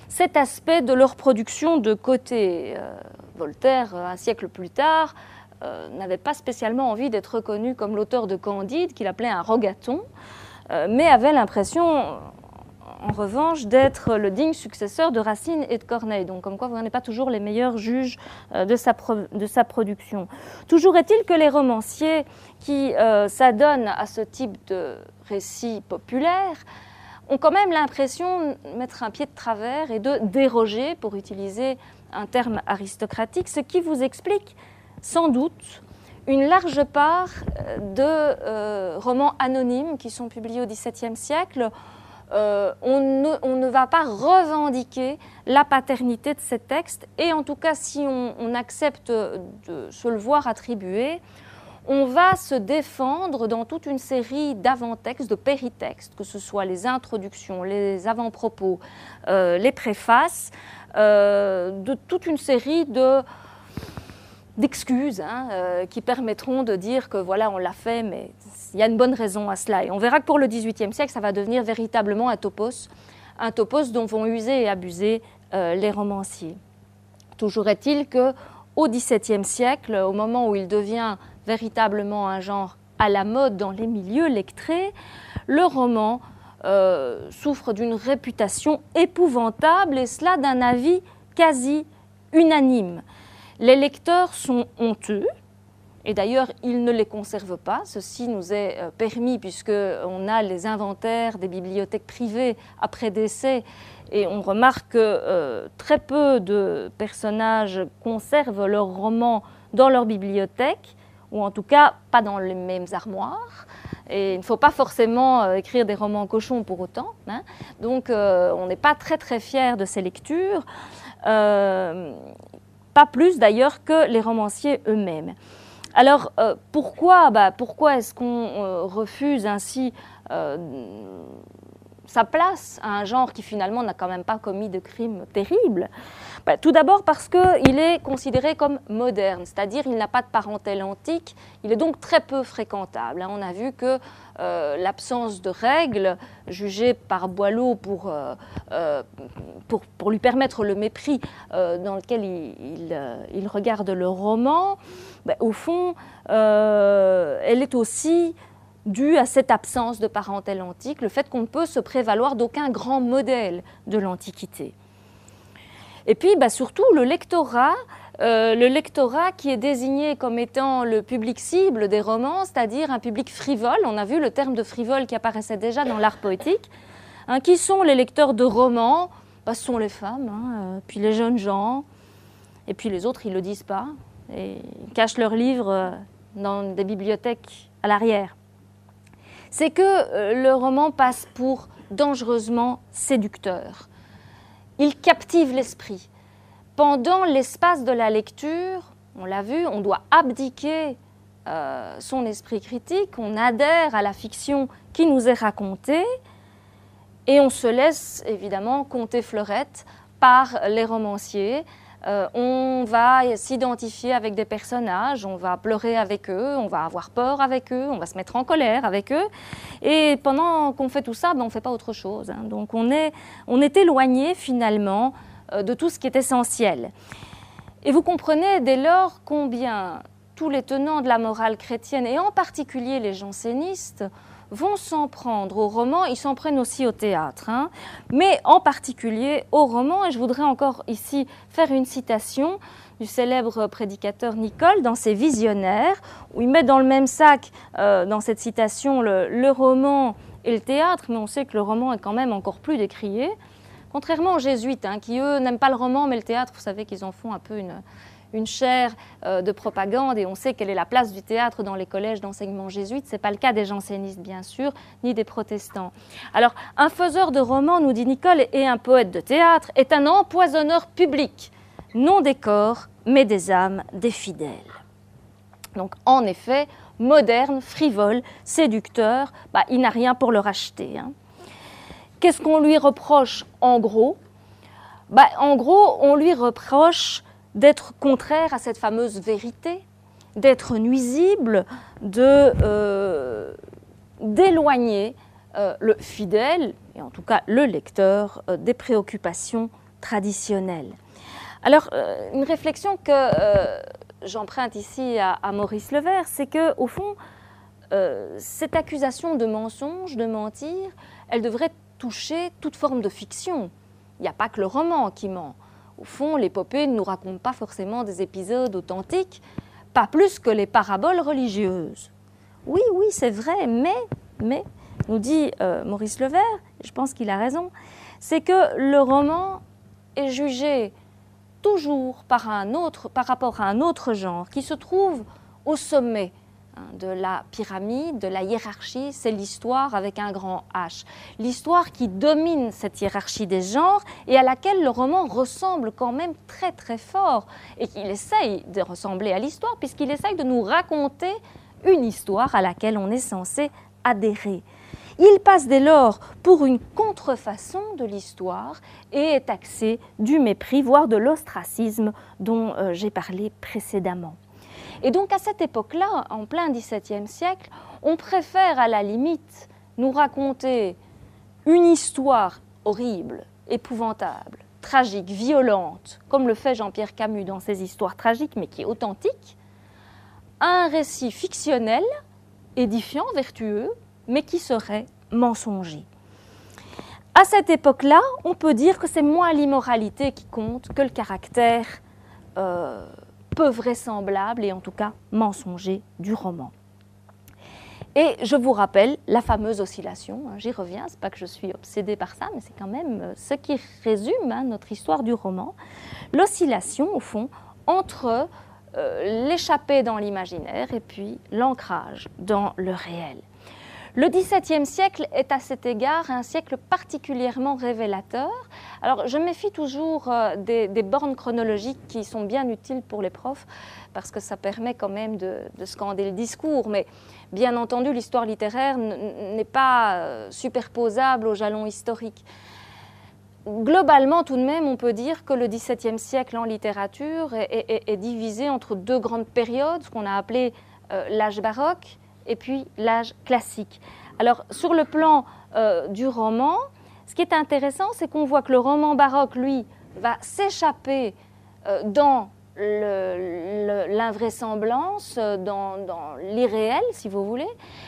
cet aspect de leur production de côté. Euh, Voltaire, un siècle plus tard, euh, n'avait pas spécialement envie d'être reconnu comme l'auteur de Candide, qu'il appelait un rogaton, mais avait l'impression, en revanche, d'être le digne successeur de Racine et de Corneille. Donc, comme quoi, vous n'êtes pas toujours les meilleurs juges de sa, de, sa, production. Toujours est-il que les romanciers qui s'adonnent à ce type de récits populaires, ont quand même l'impression de mettre un pied de travers et de déroger, pour utiliser un terme aristocratique, ce qui vous explique sans doute une large part euh, de euh, romans anonymes qui sont publiés au XVIIe siècle. Euh, on, ne, va pas revendiquer la paternité de ces textes et en tout cas si on, accepte de se le voir attribuer, on va se défendre dans toute une série d'avant-textes, de péritextes, que ce soit les introductions, les avant-propos, les préfaces, de toute une série de d'excuses hein, euh, qui permettront de dire que voilà, on l'a fait, mais il y a une bonne raison à cela. Et on verra que pour le XVIIIe siècle, ça va devenir véritablement un topos, un topos dont vont user et abuser les romanciers. Toujours est-il que au XVIIe siècle, au moment où il devient véritablement un genre à la mode dans les milieux lectrés, le roman euh, souffre d'une réputation épouvantable et cela d'un avis quasi unanime. Les lecteurs sont honteux, et d'ailleurs, ils ne les conservent pas. Ceci nous est euh, permis puisqu'on a les inventaires des bibliothèques privées après décès et on remarque que euh, très peu de personnages conservent leurs romans dans leur bibliothèque ou en tout cas pas dans les mêmes armoires. Et il ne faut pas forcément euh, écrire des romans cochons pour autant. Hein. Donc on n'est pas très très fier de ces lectures, pas plus d'ailleurs que les romanciers eux-mêmes. Alors pourquoi, bah, pourquoi est-ce qu'on refuse ainsi sa place à un genre qui finalement n'a quand même pas commis de crimes terribles? Bah, tout d'abord parce qu'il est considéré comme moderne, c'est-à-dire il n'a pas de parentèle antique, il est donc très peu fréquentable. Hein. On a vu que euh, l'absence de règles, jugée par Boileau pour, euh, euh, pour, lui permettre le mépris dans lequel il, il, regarde le roman, bah, au fond, elle est aussi due à cette absence de parentèle antique, le fait qu'on ne peut se prévaloir d'aucun grand modèle de l'Antiquité. Et puis bah, surtout le lectorat, euh, le lectorat qui est désigné comme étant le public cible des romans, c'est-à-dire un public frivole. On a vu le terme de frivole qui apparaissait déjà dans l'art poétique. Hein, qui sont les lecteurs de romans bah, Ce sont les femmes, hein, euh, puis les jeunes gens, et puis les autres, ils ne le disent pas. Et cachent leurs livres euh, dans des bibliothèques à l'arrière. C'est que le roman passe pour dangereusement séducteur il captive l'esprit. Pendant l'espace de la lecture, on l'a vu, on doit abdiquer euh, son esprit critique, on adhère à la fiction qui nous est racontée et on se laisse évidemment compter fleurette par les romanciers euh, on va s'identifier avec des personnages, on va pleurer avec eux, on va avoir peur avec eux, on va se mettre en colère avec eux. Et pendant qu'on fait tout ça, ben, on ne fait pas autre chose. Hein. Donc on est, on est éloigné finalement euh, de tout ce qui est essentiel. Et vous comprenez dès lors combien tous les tenants de la morale chrétienne, et en particulier les jansénistes, vont s'en prendre au roman, ils s'en prennent aussi au théâtre, hein. mais en particulier au roman. Et je voudrais encore ici faire une citation du célèbre prédicateur Nicole dans ses Visionnaires, où il met dans le même sac, euh, dans cette citation, le, roman et le théâtre, mais on sait que le roman est quand même encore plus décrié. Contrairement aux jésuites, hein, qui eux n'aiment pas le roman, mais le théâtre, vous savez qu'ils en font un peu une, une chaire euh, de propagande et on sait quelle est la place du théâtre dans les collèges d'enseignement jésuite. Ce n'est pas le cas des jansénistes, bien sûr, ni des protestants. Alors, un faiseur de romans, nous dit Nicole, et un poète de théâtre, est un empoisonneur public, non des corps, mais des âmes des fidèles. Donc, en effet, moderne, frivole, séducteur, bah, il n'a rien pour le racheter. Hein. Qu'est-ce qu'on lui reproche en gros? Bah, En gros, on lui reproche d'être contraire à cette fameuse vérité, d'être nuisible, euh, d'éloigner euh, le fidèle, et en tout cas le lecteur, euh, des préoccupations traditionnelles. Alors, une réflexion que j'emprunte ici à, à, Maurice Levert, c'est que, au fond, cette accusation de mensonge, de mentir, elle devrait toucher toute forme de fiction. Il n'y a pas que le roman qui ment. Au fond, l'épopée ne nous raconte pas forcément des épisodes authentiques, pas plus que les paraboles religieuses. Oui, oui, c'est vrai, mais, mais, nous dit euh, Maurice Levert, je pense qu'il a raison, c'est que le roman est jugé toujours par, rapport à un autre genre qui se trouve au sommet de la pyramide, de la hiérarchie, c'est l'histoire avec un grand H. L'histoire qui domine cette hiérarchie des genres et à laquelle le roman ressemble quand même très très fort et qu'il essaye de ressembler à l'histoire puisqu'il essaye de nous raconter une histoire à laquelle on est censé adhérer. Il passe dès lors pour une contrefaçon de l'histoire et est taxé du mépris, voire de l'ostracisme dont euh, j'ai parlé précédemment. Et donc à cette époque-là, en plein XVIIe siècle, on préfère à la limite nous raconter une histoire horrible, épouvantable, tragique, violente, comme le fait Jean-Pierre Camus dans ses histoires tragiques, mais qui est authentique, un récit fictionnel, édifiant, vertueux, mais qui serait mensonger. À cette époque-là, on peut dire que c'est moins l'immoralité qui compte que le caractère euh, peu vraisemblable et en tout cas mensonger du roman. Et je vous rappelle la fameuse oscillation, hein, j'y reviens, c'est pas que je suis obsédée par ça, mais c'est quand même euh, ce qui résume hein, notre histoire du roman. L'oscillation, au fond, entre euh, l'échappée dans l'imaginaire et puis l'ancrage dans le réel. Le XVIIe siècle est à cet égard un siècle particulièrement révélateur. Alors je méfie toujours euh, des, bornes chronologiques qui sont bien utiles pour les profs parce que ça permet quand même de, scander le discours. Mais bien entendu, l'histoire littéraire n'est pas euh, superposable aux jalons historiques. Globalement, tout de même, on peut dire que le XVIIe siècle en littérature est, divisé entre deux grandes périodes, ce qu'on a appelé euh, l'âge baroque et puis l'âge classique. Alors sur le plan euh, du roman, ce qui est intéressant, c'est qu'on voit que le roman baroque, lui, va s'échapper euh, dans l'invraisemblance, euh, dans, l'irréel, si vous voulez.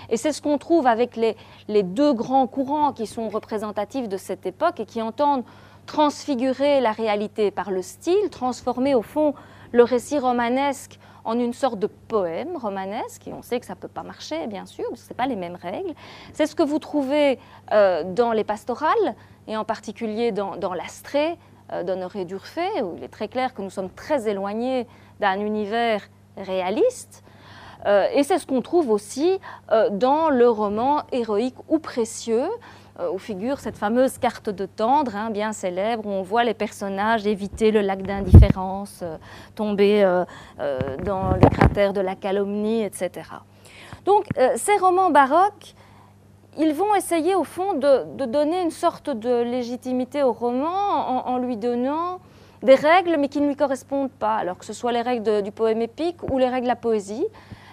Et c'est ce qu'on trouve avec les, les, deux grands courants qui sont représentatifs de cette époque et qui entendent transfigurer la réalité par le style, transformer au fond le récit romanesque en une sorte de poème romanesque, et on sait que ça ne peut pas marcher, bien sûr, ce pas les mêmes règles. C'est ce que vous trouvez euh, dans les pastorales, et en particulier dans, l'Astrée euh, d'Honoré d'Urfé, où il est très clair que nous sommes très éloignés d'un univers réaliste. Euh, et c'est ce qu'on trouve aussi dans le roman héroïque ou précieux, où figure cette fameuse carte de tendre, hein, bien célèbre, où on voit les personnages éviter le lac d'indifférence, euh, tomber euh, dans le cratère de la calomnie, etc. Donc ces romans baroques, ils vont essayer au fond de, donner une sorte de légitimité au roman en, lui donnant des règles mais qui ne lui correspondent pas, alors que ce soit les règles du poème épique ou les règles de la poésie,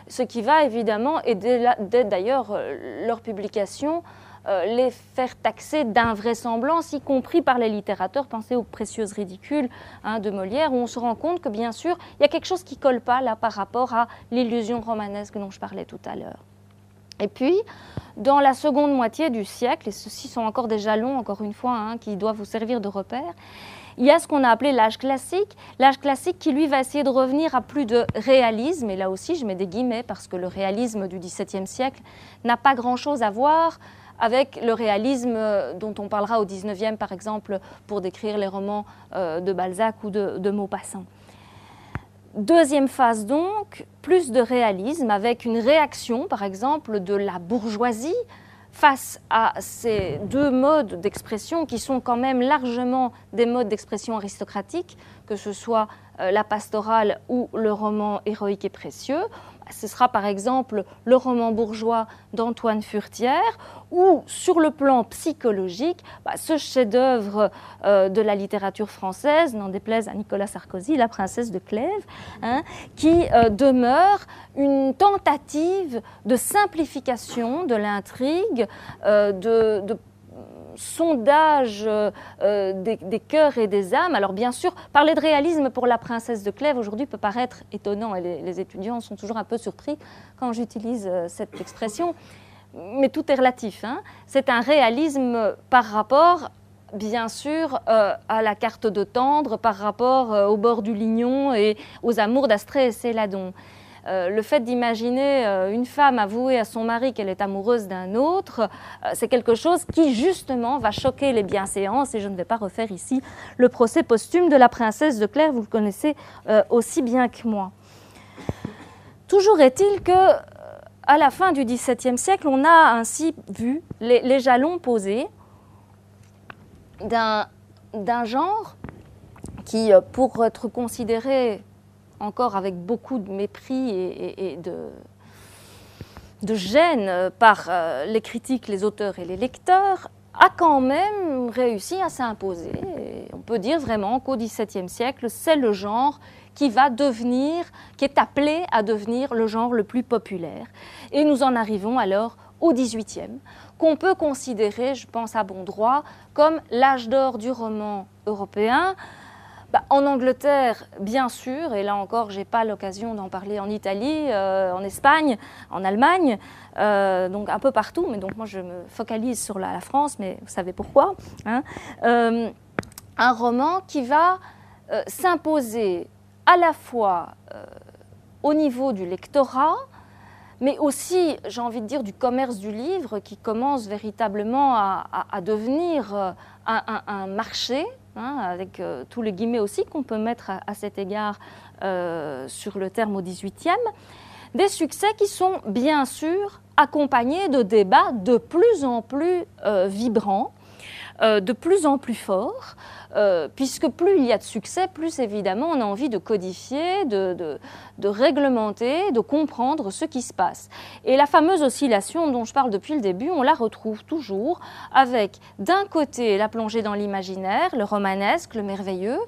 ce qui va évidemment aider d'ailleurs leur publication euh, les faire taxer d'invraisemblance, y compris par les littérateurs. Pensez aux précieuses ridicules hein, de Molière, où on se rend compte que bien sûr, il y a quelque chose qui colle pas là par rapport à l'illusion romanesque dont je parlais tout à l'heure. Et puis, dans la seconde moitié du siècle, et ceux-ci sont encore des jalons, encore une fois, hein, qui doivent vous servir de repère, il y a ce qu'on a appelé l'âge classique, l'âge classique qui lui va essayer de revenir à plus de réalisme, et là aussi je mets des guillemets parce que le réalisme du XVIIe siècle n'a pas grand-chose à voir avec le réalisme euh, dont on parlera au 19e, par exemple, pour décrire les romans euh, de Balzac ou de, de Maupassant. Deuxième phase donc, plus de réalisme avec une réaction, par exemple, de la bourgeoisie face à ces deux modes d'expression qui sont quand même largement des modes d'expression aristocratiques, que ce soit euh, la pastorale ou le roman héroïque et précieux. Ce sera par exemple le roman bourgeois d'Antoine Furtière, ou sur le plan psychologique, bah, ce chef-d'œuvre euh, de la littérature française, n'en déplaise à Nicolas Sarkozy, La princesse de Clèves, hein, qui euh, demeure une tentative de simplification de l'intrigue, euh, de, de sondage euh, euh, des, cœurs et des âmes. Alors bien sûr, parler de réalisme pour la princesse de Clèves aujourd'hui peut paraître étonnant et les, étudiants sont toujours un peu surpris quand j'utilise euh, cette expression. Mais tout est relatif. Hein. C'est un réalisme par rapport bien sûr à la carte de tendre par rapport au bord du Lignon et aux amours d'Astrée et Céladon. Euh, le fait d'imaginer euh, une femme avouer à son mari qu'elle est amoureuse d'un autre, euh, c'est quelque chose qui justement va choquer les bienséances et je ne vais pas refaire ici le procès posthume de la princesse de Claire, vous le connaissez aussi bien que moi. Toujours est-il que à la fin du XVIIe siècle, on a ainsi vu les jalons posés d'un genre qui, pour être considéré encore avec beaucoup de mépris et, de, de, gêne par euh, les critiques, les auteurs et les lecteurs, a quand même réussi à s'imposer. On peut dire vraiment qu'au XVIIe siècle, c'est le genre qui va devenir, qui est appelé à devenir le genre le plus populaire. Et nous en arrivons alors au XVIIIe, qu'on peut considérer, je pense à bon droit, comme l'âge d'or du roman européen, bah, en Angleterre, bien sûr, et là encore, je n'ai pas l'occasion d'en parler en Italie, euh, en Espagne, en Allemagne, euh, donc un peu partout, mais donc moi je me focalise sur la, France, mais vous savez pourquoi. Hein. Euh, un roman qui va s'imposer à la fois au niveau du lectorat, mais aussi, j'ai envie de dire, du commerce du livre qui commence véritablement à, devenir un marché Hein, avec euh, tous les guillemets aussi qu'on peut mettre à, cet égard euh, sur le terme au 18e, des succès qui sont bien sûr accompagnés de débats de plus en plus euh, vibrants, de plus en plus forts, euh, puisque plus il y a de succès, plus évidemment on a envie de codifier, de, réglementer, de comprendre ce qui se passe. Et la fameuse oscillation dont je parle depuis le début, on la retrouve toujours avec d'un côté la plongée dans l'imaginaire, le romanesque, le merveilleux,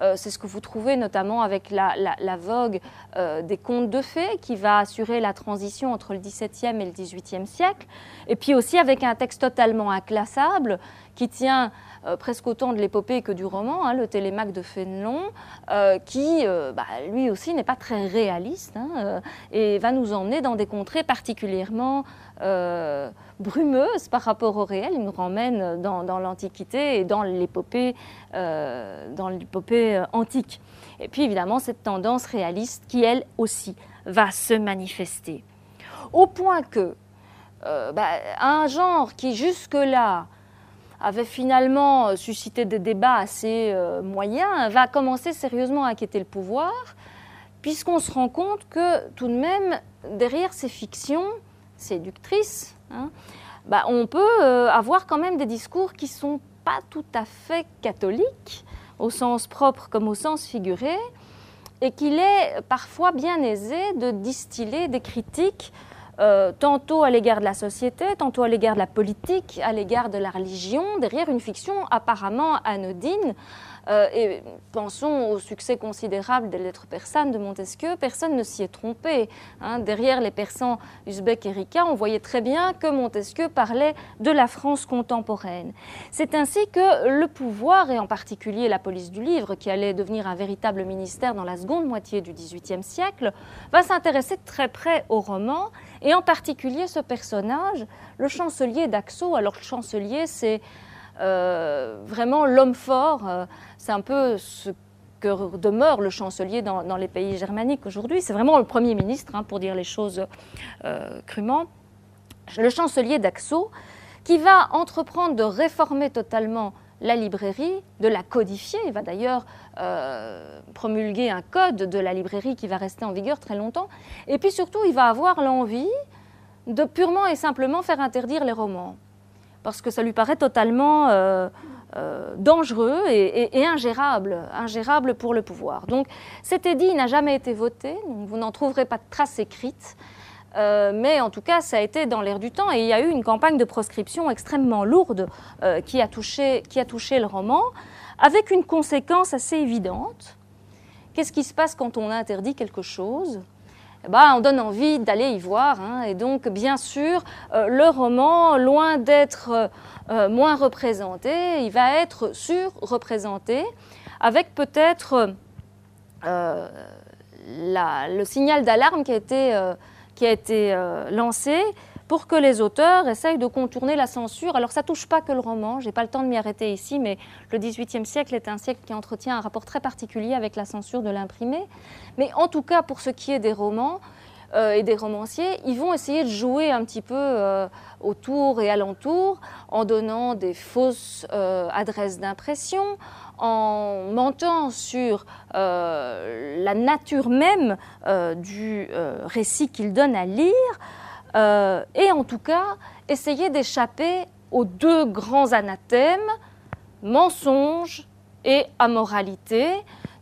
euh, c'est ce que vous trouvez notamment avec la, vogue euh, des contes de fées qui va assurer la transition entre le XVIIe et le XVIIIe siècle. Et puis aussi avec un texte totalement inclassable qui tient presque autant de l'épopée que du roman, hein, le Télémaque de Fénelon, euh, qui euh, bah, lui aussi n'est pas très réaliste hein, et va nous emmener dans des contrées particulièrement brumeuses par rapport au réel. Il nous ramène dans, l'Antiquité et dans l'épopée, dans l'épopée antique. Et puis évidemment cette tendance réaliste qui elle aussi va se manifester. Au point que bah, un genre qui jusque-là avait finalement euh, suscité des débats assez euh, moyens, va commencer sérieusement à inquiéter le pouvoir, puisqu'on se rend compte que tout de même, derrière ces fictions séductrices, hein, bah, on peut euh, avoir quand même des discours qui ne sont pas tout à fait catholiques, au sens propre comme au sens figuré, et qu'il est parfois bien aisé de distiller des critiques euh, tantôt à l'égard de la société, tantôt à l'égard de la politique, à l'égard de la religion, derrière une fiction apparemment anodine, euh, et pensons au succès considérable des lettres persanes de Montesquieu. Personne ne s'y est trompé. Hein. Derrière les persans Uzbek et Rika, on voyait très bien que Montesquieu parlait de la France contemporaine. C'est ainsi que le pouvoir, et en particulier la police du livre, qui allait devenir un véritable ministère dans la seconde moitié du XVIIIe siècle, va s'intéresser très près au roman, et en particulier ce personnage, le chancelier d'Axo. Alors le chancelier, c'est vraiment l'homme fort. Euh, c'est un peu ce que demeure le chancelier dans, les pays germaniques aujourd'hui. C'est vraiment le Premier ministre, hein, pour dire les choses euh, crûment. Le chancelier d'Axo, qui va entreprendre de réformer totalement la librairie, de la codifier. Il va d'ailleurs euh, promulguer un code de la librairie qui va rester en vigueur très longtemps. Et puis surtout, il va avoir l'envie de purement et simplement faire interdire les romans, parce que ça lui paraît totalement euh, euh, dangereux et, ingérable, ingérable pour le pouvoir. Donc cet édit n'a jamais été voté, vous n'en trouverez pas de traces écrites. Euh, mais en tout cas, ça a été dans l'air du temps et il y a eu une campagne de proscription extrêmement lourde qui, a touché, qui a touché le roman, avec une conséquence assez évidente. Qu'est-ce qui se passe quand on interdit quelque chose? Eh ben, on donne envie d'aller y voir. Hein. Et donc, bien sûr, euh, le roman, loin d'être euh, euh, moins représenté, il va être surreprésenté, avec peut-être le signal d'alarme qui a été, qui a été lancé pour que les auteurs essayent de contourner la censure. Alors ça touche pas que le roman, je n'ai pas le temps de m'y arrêter ici, mais le XVIIIe siècle est un siècle qui entretient un rapport très particulier avec la censure de l'imprimé. Mais en tout cas, pour ce qui est des romans, euh, et des romanciers, ils vont essayer de jouer un petit peu euh, autour et alentour en donnant des fausses euh, adresses d'impression, en mentant sur la nature même du récit qu'ils donnent à lire, et en tout cas essayer d'échapper aux deux grands anathèmes, mensonge et amoralité.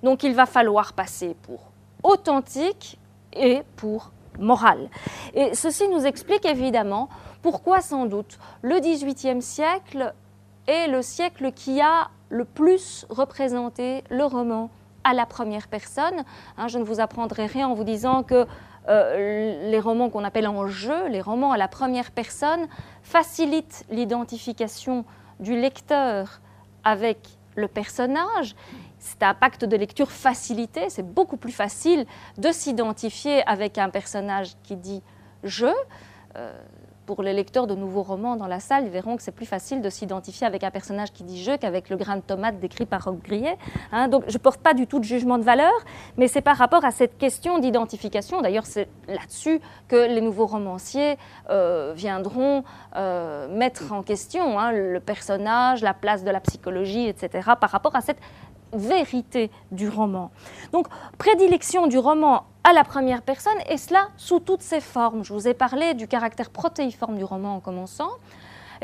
Donc il va falloir passer pour authentique et pour morale. Et ceci nous explique évidemment pourquoi sans doute le XVIIIe siècle est le siècle qui a le plus représenté le roman à la première personne. Hein, je ne vous apprendrai rien en vous disant que euh, les romans qu'on appelle en jeu, les romans à la première personne, facilitent l'identification du lecteur avec le personnage c'est un pacte de lecture facilité. C'est beaucoup plus facile de s'identifier avec un personnage qui dit je. Euh, pour les lecteurs de nouveaux romans dans la salle, ils verront que c'est plus facile de s'identifier avec un personnage qui dit je qu'avec le grain de tomate décrit par Rob Grillet. Hein. donc je ne porte pas du tout de jugement de valeur, mais c'est par rapport à cette question d'identification. D'ailleurs, c'est là-dessus que les nouveaux romanciers euh, viendront euh, mettre en question hein, le personnage, la place de la psychologie, etc., par rapport à cette vérité du roman. Donc, prédilection du roman à la première personne, et cela sous toutes ses formes. Je vous ai parlé du caractère protéiforme du roman en commençant.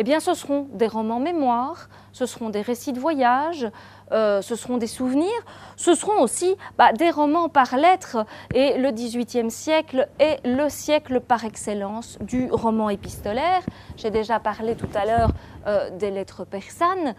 Eh bien, ce seront des romans mémoires, ce seront des récits de voyage, euh, ce seront des souvenirs, ce seront aussi bah, des romans par lettres. Et le XVIIIe siècle est le siècle par excellence du roman épistolaire. J'ai déjà parlé tout à l'heure euh, des lettres persanes.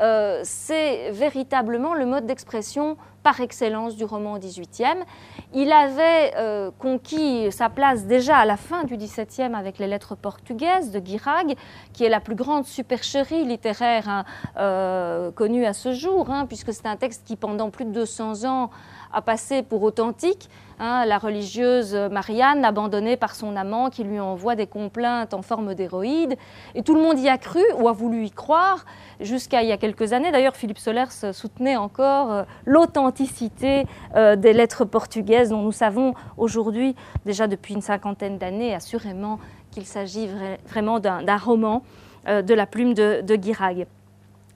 Euh, c'est véritablement le mode d'expression par excellence du roman XVIIIe. Il avait euh, conquis sa place déjà à la fin du XVIIe avec les lettres portugaises de Guirag, qui est la plus grande supercherie littéraire hein, euh, connue à ce jour, hein, puisque c'est un texte qui, pendant plus de 200 ans, a passé pour authentique. Hein, la religieuse Marianne, abandonnée par son amant qui lui envoie des complaintes en forme d'héroïde. Et tout le monde y a cru ou a voulu y croire jusqu'à il y a quelques années. D'ailleurs, Philippe Solers soutenait encore euh, l'authenticité euh, des lettres portugaises dont nous savons aujourd'hui, déjà depuis une cinquantaine d'années, assurément qu'il s'agit vraiment d'un roman euh, de la plume de, de Guirag.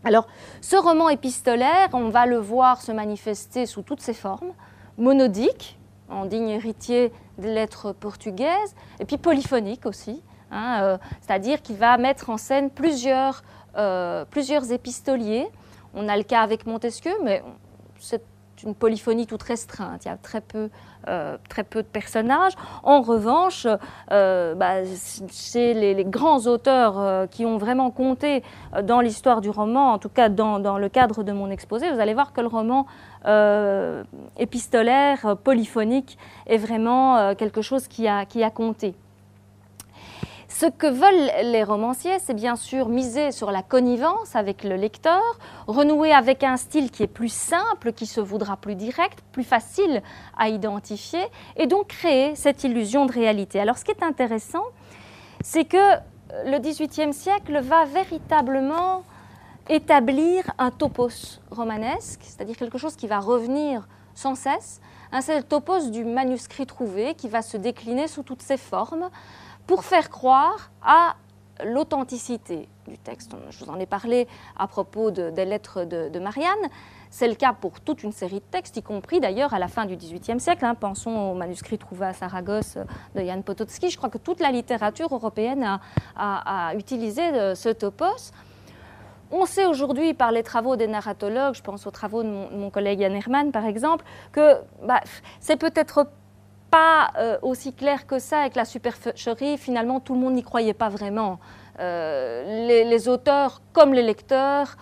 Alors, ce roman épistolaire, on va le voir se manifester sous toutes ses formes, monodique, en digne héritier des lettres portugaises, et puis polyphonique aussi, hein, euh, c'est-à-dire qu'il va mettre en scène plusieurs, euh, plusieurs épistoliers. On a le cas avec Montesquieu, mais une polyphonie toute restreinte. Il y a très peu, euh, de personnages. En revanche, euh, bah, chez les, grands auteurs euh, qui ont vraiment compté dans l'histoire du roman, en tout cas dans, le cadre de mon exposé, vous allez voir que le roman épistolaire, polyphonique, est vraiment quelque chose qui a compté. Ce que veulent les romanciers, c'est bien sûr miser sur la connivence avec le lecteur, renouer avec un style qui est plus simple, qui se voudra plus direct, plus facile à identifier, et donc créer cette illusion de réalité. Alors ce qui est intéressant, c'est que le XVIIIe siècle va véritablement établir un topos romanesque, c'est-à-dire quelque chose qui va revenir sans cesse. Le topos du manuscrit trouvé qui va se décliner sous toutes ses formes pour faire croire à l'authenticité du texte. Je vous en ai parlé à propos des lettres de, Marianne. C'est le cas pour toute une série de textes, y compris d'ailleurs à la fin du XVIIIe siècle. Hein. Pensons au manuscrit trouvé à Saragosse de Jan Potocki. Je crois que toute la littérature européenne a, utilisé euh, ce topos. On sait aujourd'hui par les travaux des narratologues, je pense aux travaux de mon, collègue Yann Herman par exemple, que bah, c'est peut-être pas euh, aussi clair que ça avec la supercherie. Finalement, tout le monde n'y croyait pas vraiment. Euh, les, auteurs, comme les lecteurs,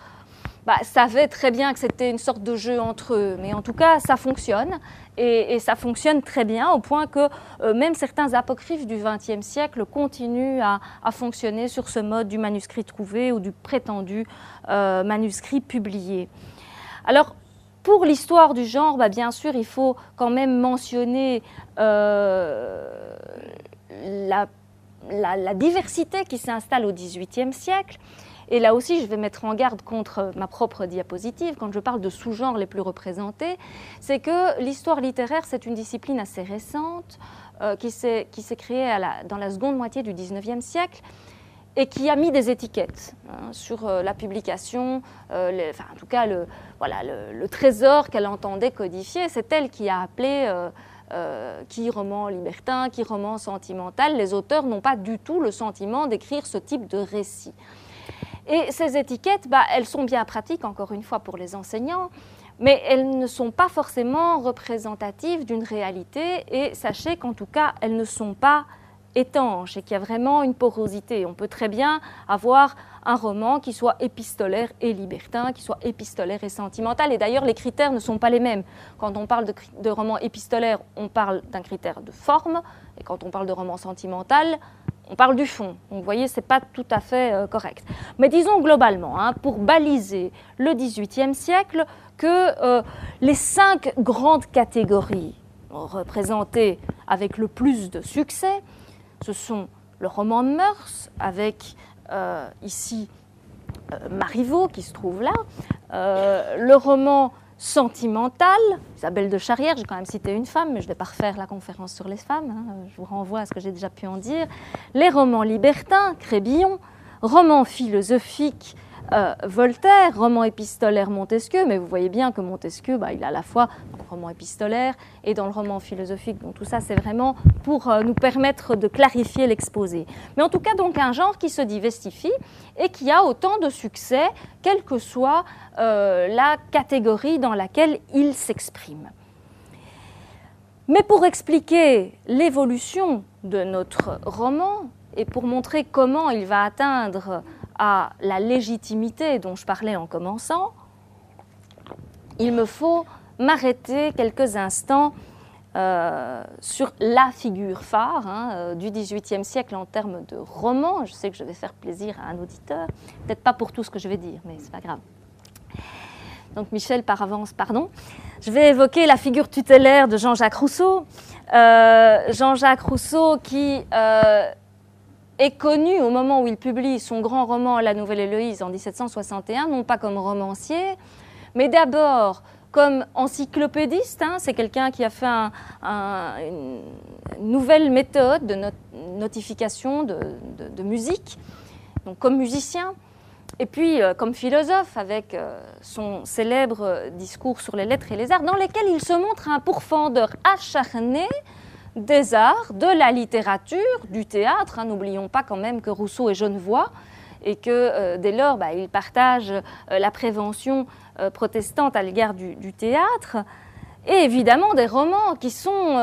bah, savaient très bien que c'était une sorte de jeu entre eux. Mais en tout cas, ça fonctionne. Et, ça fonctionne très bien au point que euh, même certains apocryphes du XXe siècle continuent à, fonctionner sur ce mode du manuscrit trouvé ou du prétendu manuscrit publié. Alors, pour l'histoire du genre, bah, bien sûr, il faut quand même mentionner euh, la, diversité qui s'installe au XVIIIe siècle. Et là aussi, je vais mettre en garde contre ma propre diapositive quand je parle de sous-genres les plus représentés. C'est que l'histoire littéraire, c'est une discipline assez récente euh, qui s'est créée dans la seconde moitié du XIXe siècle et qui a mis des étiquettes hein, sur euh, la publication, euh, enfin, en tout cas le, voilà, le, trésor qu'elle entendait codifier. C'est elle qui a appelé euh, qui roman libertin, qui roman sentimental. Les auteurs n'ont pas du tout le sentiment d'écrire ce type de récit. Et ces étiquettes, bah, elles sont bien pratiques, encore une fois, pour les enseignants, mais elles ne sont pas forcément représentatives d'une réalité, et sachez qu'en tout cas, elles ne sont pas étanche et qu'il y a vraiment une porosité. On peut très bien avoir un roman qui soit épistolaire et libertin, qui soit épistolaire et sentimental. Et d'ailleurs, les critères ne sont pas les mêmes. Quand on parle de, roman épistolaire, on parle d'un critère de forme, et quand on parle de roman sentimental, on parle du fond. Donc, vous voyez, ce n'est pas tout à fait euh, correct. Mais disons globalement, hein, pour baliser le XVIIIe siècle, que euh, les cinq grandes catégories représentées avec le plus de succès, ce sont le roman de mœurs, avec euh, ici euh, Marivaux qui se trouve là, euh, le roman sentimental, Isabelle de Charrière, j'ai quand même cité une femme, mais je ne vais pas refaire la conférence sur les femmes, hein, je vous renvoie à ce que j'ai déjà pu en dire, les romans libertins, Crébillon, romans philosophiques, euh, Voltaire, roman épistolaire Montesquieu, mais vous voyez bien que Montesquieu, bah, il a à la fois dans le roman épistolaire et dans le roman philosophique. Donc tout ça, c'est vraiment pour euh, nous permettre de clarifier l'exposé. Mais en tout cas, donc un genre qui se divestifie et qui a autant de succès, quelle que soit euh, la catégorie dans laquelle il s'exprime. Mais pour expliquer l'évolution de notre roman et pour montrer comment il va atteindre la légitimité dont je parlais en commençant, il me faut m'arrêter quelques instants euh, sur la figure phare hein, euh, du XVIIIe siècle en termes de roman. Je sais que je vais faire plaisir à un auditeur, peut-être pas pour tout ce que je vais dire, mais c'est pas grave. Donc Michel, par avance, pardon. Je vais évoquer la figure tutélaire de Jean-Jacques Rousseau. Euh, Jean-Jacques Rousseau qui est connu au moment où il publie son grand roman La Nouvelle Héloïse en 1761, non pas comme romancier, mais d'abord comme encyclopédiste. Hein. c'est quelqu'un qui a fait une nouvelle méthode de notification de, musique, donc comme musicien. Et puis euh, comme philosophe, avec euh, son célèbre discours sur les lettres et les arts, dans lesquels il se montre un pourfendeur acharné des arts, de la littérature, du théâtre. Hein. N'oublions pas quand même que Rousseau est genevois et que euh, dès lors, bah, il partage euh, la prévention euh, protestante à l'égard du, théâtre. Et évidemment des romans qui sont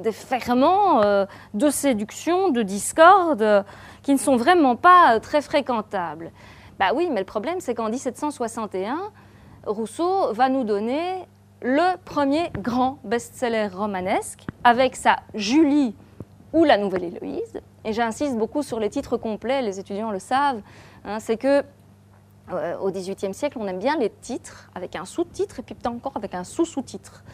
des ferments de séduction, de discorde, qui ne sont vraiment pas très fréquentables. Bah oui, mais le problème, c'est qu'en 1761, Rousseau va nous donner le premier grand best-seller romanesque avec sa Julie ou la Nouvelle Héloïse. Et j'insiste beaucoup sur les titres complets, les étudiants le savent. Hein, c'est que euh, au XVIIIe siècle, on aime bien les titres avec un sous-titre et puis peut-être encore avec un sous-sous-titre.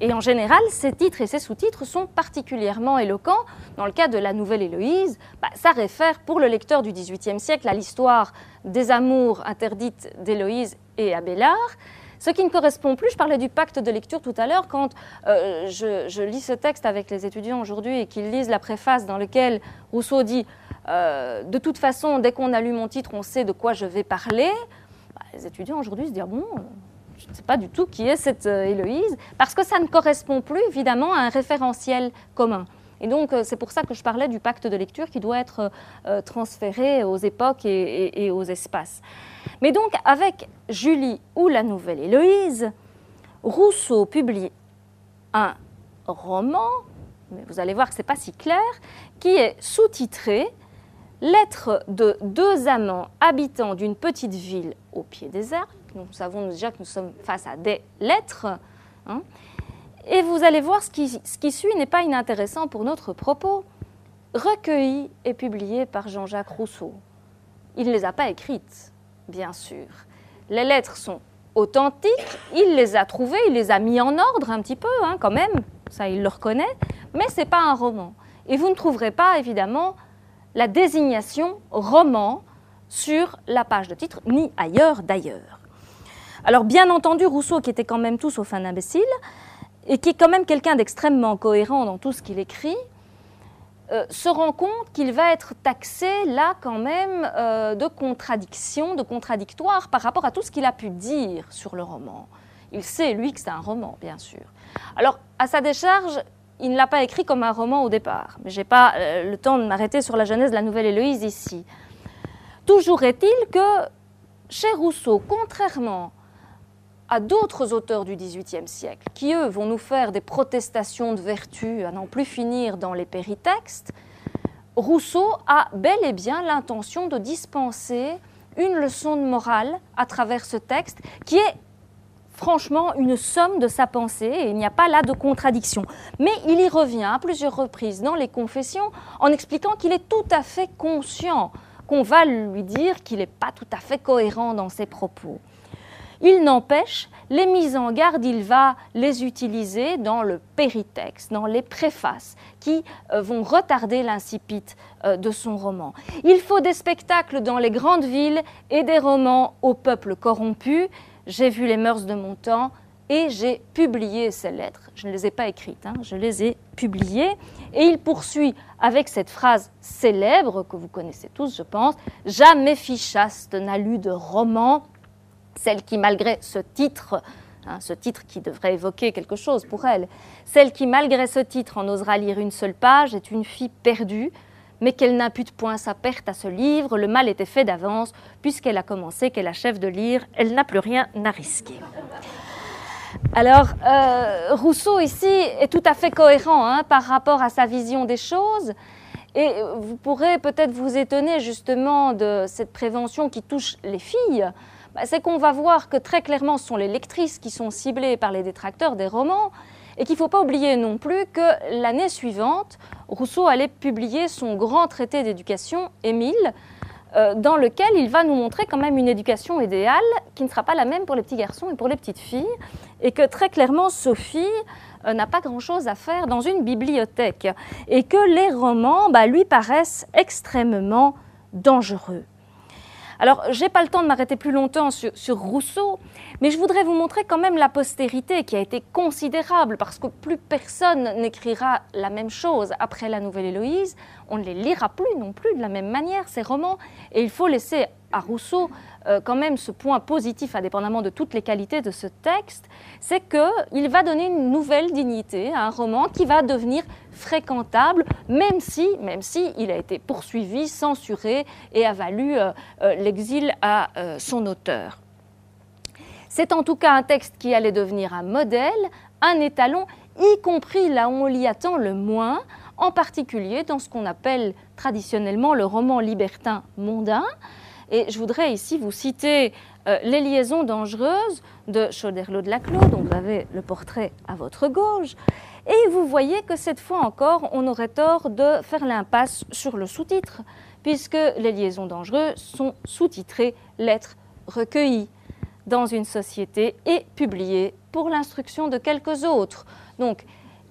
Et en général, ces titres et ces sous-titres sont particulièrement éloquents. Dans le cas de la Nouvelle Héloïse, bah, ça réfère pour le lecteur du XVIIIe siècle à l'histoire des amours interdites d'Héloïse et Abélard. Ce qui ne correspond plus, je parlais du pacte de lecture tout à l'heure, quand euh, je, lis ce texte avec les étudiants aujourd'hui et qu'ils lisent la préface dans laquelle Rousseau dit euh, de toute façon, dès qu'on a lu mon titre, on sait de quoi je vais parler. Bah, les étudiants aujourd'hui se disent bon, je ne sais pas du tout qui est cette euh, Héloïse, parce que ça ne correspond plus évidemment à un référentiel commun. Et donc, c'est pour ça que je parlais du pacte de lecture qui doit être transféré aux époques et, aux espaces. Mais donc, avec Julie ou la nouvelle Héloïse, Rousseau publie un roman, mais vous allez voir que ce n'est pas si clair, qui est sous-titré Lettre de deux amants habitants d'une petite ville au pied des arbres. nous savons déjà que nous sommes face à des lettres. Hein. Et vous allez voir, ce qui, ce qui suit n'est pas inintéressant pour notre propos. Recueilli et publié par Jean-Jacques Rousseau. Il ne les a pas écrites, bien sûr. Les lettres sont authentiques, il les a trouvées, il les a mis en ordre un petit peu, hein, quand même, ça il le reconnaît, mais ce n'est pas un roman. Et vous ne trouverez pas, évidemment, la désignation roman sur la page de titre, ni ailleurs d'ailleurs. Alors bien entendu, Rousseau, qui était quand même tout sauf un imbécile, et qui est quand même quelqu'un d'extrêmement cohérent dans tout ce qu'il écrit, euh, se rend compte qu'il va être taxé là quand même euh, de contradiction, de contradictoire par rapport à tout ce qu'il a pu dire sur le roman. Il sait, lui, que c'est un roman, bien sûr. Alors, à sa décharge, il ne l'a pas écrit comme un roman au départ. Mais je n'ai pas euh, le temps de m'arrêter sur la jeunesse de la Nouvelle Héloïse ici. Toujours est-il que chez Rousseau, contrairement à d'autres auteurs du XVIIIe siècle, qui eux vont nous faire des protestations de vertu à n'en plus finir dans les péritextes, Rousseau a bel et bien l'intention de dispenser une leçon de morale à travers ce texte qui est franchement une somme de sa pensée et il n'y a pas là de contradiction. Mais il y revient à plusieurs reprises dans les confessions en expliquant qu'il est tout à fait conscient qu'on va lui dire qu'il n'est pas tout à fait cohérent dans ses propos. Il n'empêche, les mises en garde, il va les utiliser dans le péritexte, dans les préfaces, qui euh, vont retarder l'incipit euh, de son roman. Il faut des spectacles dans les grandes villes et des romans au peuple corrompu j'ai vu les mœurs de mon temps et j'ai publié ces lettres. Je ne les ai pas écrites, hein, je les ai publiées. Et il poursuit avec cette phrase célèbre que vous connaissez tous, je pense Jamais fichaste n'a lu de roman, celle qui, malgré ce titre, hein, ce titre qui devrait évoquer quelque chose pour elle, celle qui, malgré ce titre, en osera lire une seule page, est une fille perdue mais qu'elle n'impute point sa perte à ce livre, le mal était fait d'avance, puisqu'elle a commencé, qu'elle achève de lire, elle n'a plus rien à risquer. Alors, euh, Rousseau ici est tout à fait cohérent hein, par rapport à sa vision des choses. Et vous pourrez peut-être vous étonner justement de cette prévention qui touche les filles. Bah, c'est qu'on va voir que très clairement ce sont les lectrices qui sont ciblées par les détracteurs des romans et qu'il ne faut pas oublier non plus que l'année suivante, Rousseau allait publier son grand traité d'éducation, Émile, euh, dans lequel il va nous montrer quand même une éducation idéale qui ne sera pas la même pour les petits garçons et pour les petites filles, et que très clairement Sophie euh, n'a pas grand-chose à faire dans une bibliothèque, et que les romans bah, lui paraissent extrêmement dangereux. Alors, j'ai pas le temps de m'arrêter plus longtemps sur, Rousseau, mais je voudrais vous montrer quand même la postérité qui a été considérable, parce que plus personne n'écrira la même chose après la Nouvelle Héloïse. On ne les lira plus non plus de la même manière, ces romans, et il faut laisser à Rousseau euh, quand même ce point positif, indépendamment de toutes les qualités de ce texte, c'est qu'il va donner une nouvelle dignité à un roman qui va devenir fréquentable, même si, même si il a été poursuivi, censuré et a valu euh, euh, l'exil à son auteur. C'est en tout cas un texte qui allait devenir un modèle, un étalon, y compris là où on l'y attend le moins, en particulier dans ce qu'on appelle traditionnellement le roman libertin mondain, et je voudrais ici vous citer euh, Les liaisons dangereuses de Chauderlot de Laclos, dont vous avez le portrait à votre gauche. Et vous voyez que cette fois encore, on aurait tort de faire l'impasse sur le sous-titre, puisque les liaisons dangereuses sont sous-titrées lettres recueillies dans une société et publiées pour l'instruction de quelques autres. Donc,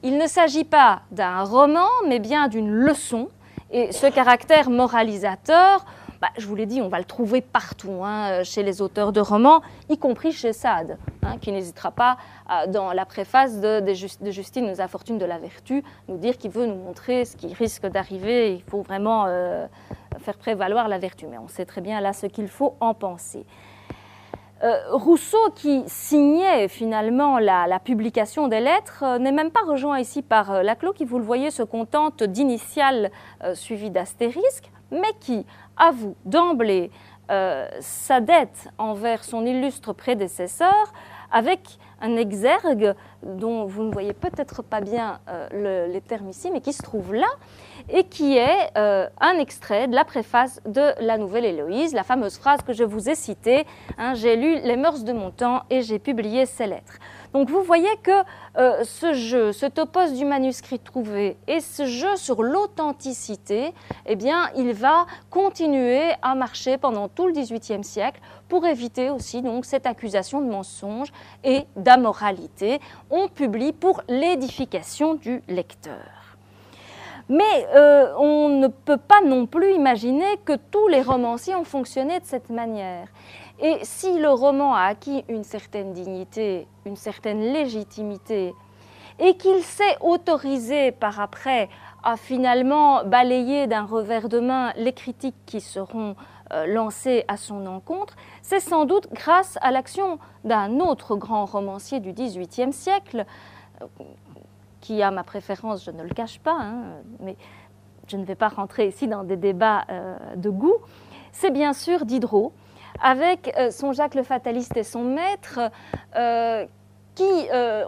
il ne s'agit pas d'un roman, mais bien d'une leçon. Et ce caractère moralisateur bah, je vous l'ai dit, on va le trouver partout, hein, chez les auteurs de romans, y compris chez Sade, hein, qui n'hésitera pas, dans la préface de, de, Justine nous fortune de la vertu, nous dire qu'il veut nous montrer ce qui risque d'arriver. Il faut vraiment euh, faire prévaloir la vertu, mais on sait très bien là ce qu'il faut en penser. Euh, Rousseau, qui signait finalement la, publication des lettres, euh, n'est même pas rejoint ici par euh, Laclos, qui, vous le voyez, se contente d'initiales suivies d'astérisques, mais qui avoue d'emblée sa dette envers son illustre prédécesseur avec un exergue dont vous ne voyez peut-être pas bien les termes ici, mais qui se trouve là, et qui est euh, un extrait de la préface de la Nouvelle Héloïse, la fameuse phrase que je vous ai citée hein, J'ai lu les mœurs de mon temps et j'ai publié ces lettres. Donc vous voyez que euh, ce jeu, ce topos du manuscrit trouvé et ce jeu sur l'authenticité, eh bien, il va continuer à marcher pendant tout le XVIIIe siècle pour éviter aussi donc cette accusation de mensonge et d'amoralité. On publie pour l'édification du lecteur. Mais euh, on ne peut pas non plus imaginer que tous les romanciers ont fonctionné de cette manière. Et si le roman a acquis une certaine dignité, une certaine légitimité, et qu'il s'est autorisé par après à finalement balayer d'un revers de main les critiques qui seront euh, lancées à son encontre, c'est sans doute grâce à l'action d'un autre grand romancier du XVIIIe siècle, qui a ma préférence, je ne le cache pas, hein, mais je ne vais pas rentrer ici dans des débats euh, de goût, c'est bien sûr Diderot, avec euh, son Jacques le Fataliste et son maître, euh, qui,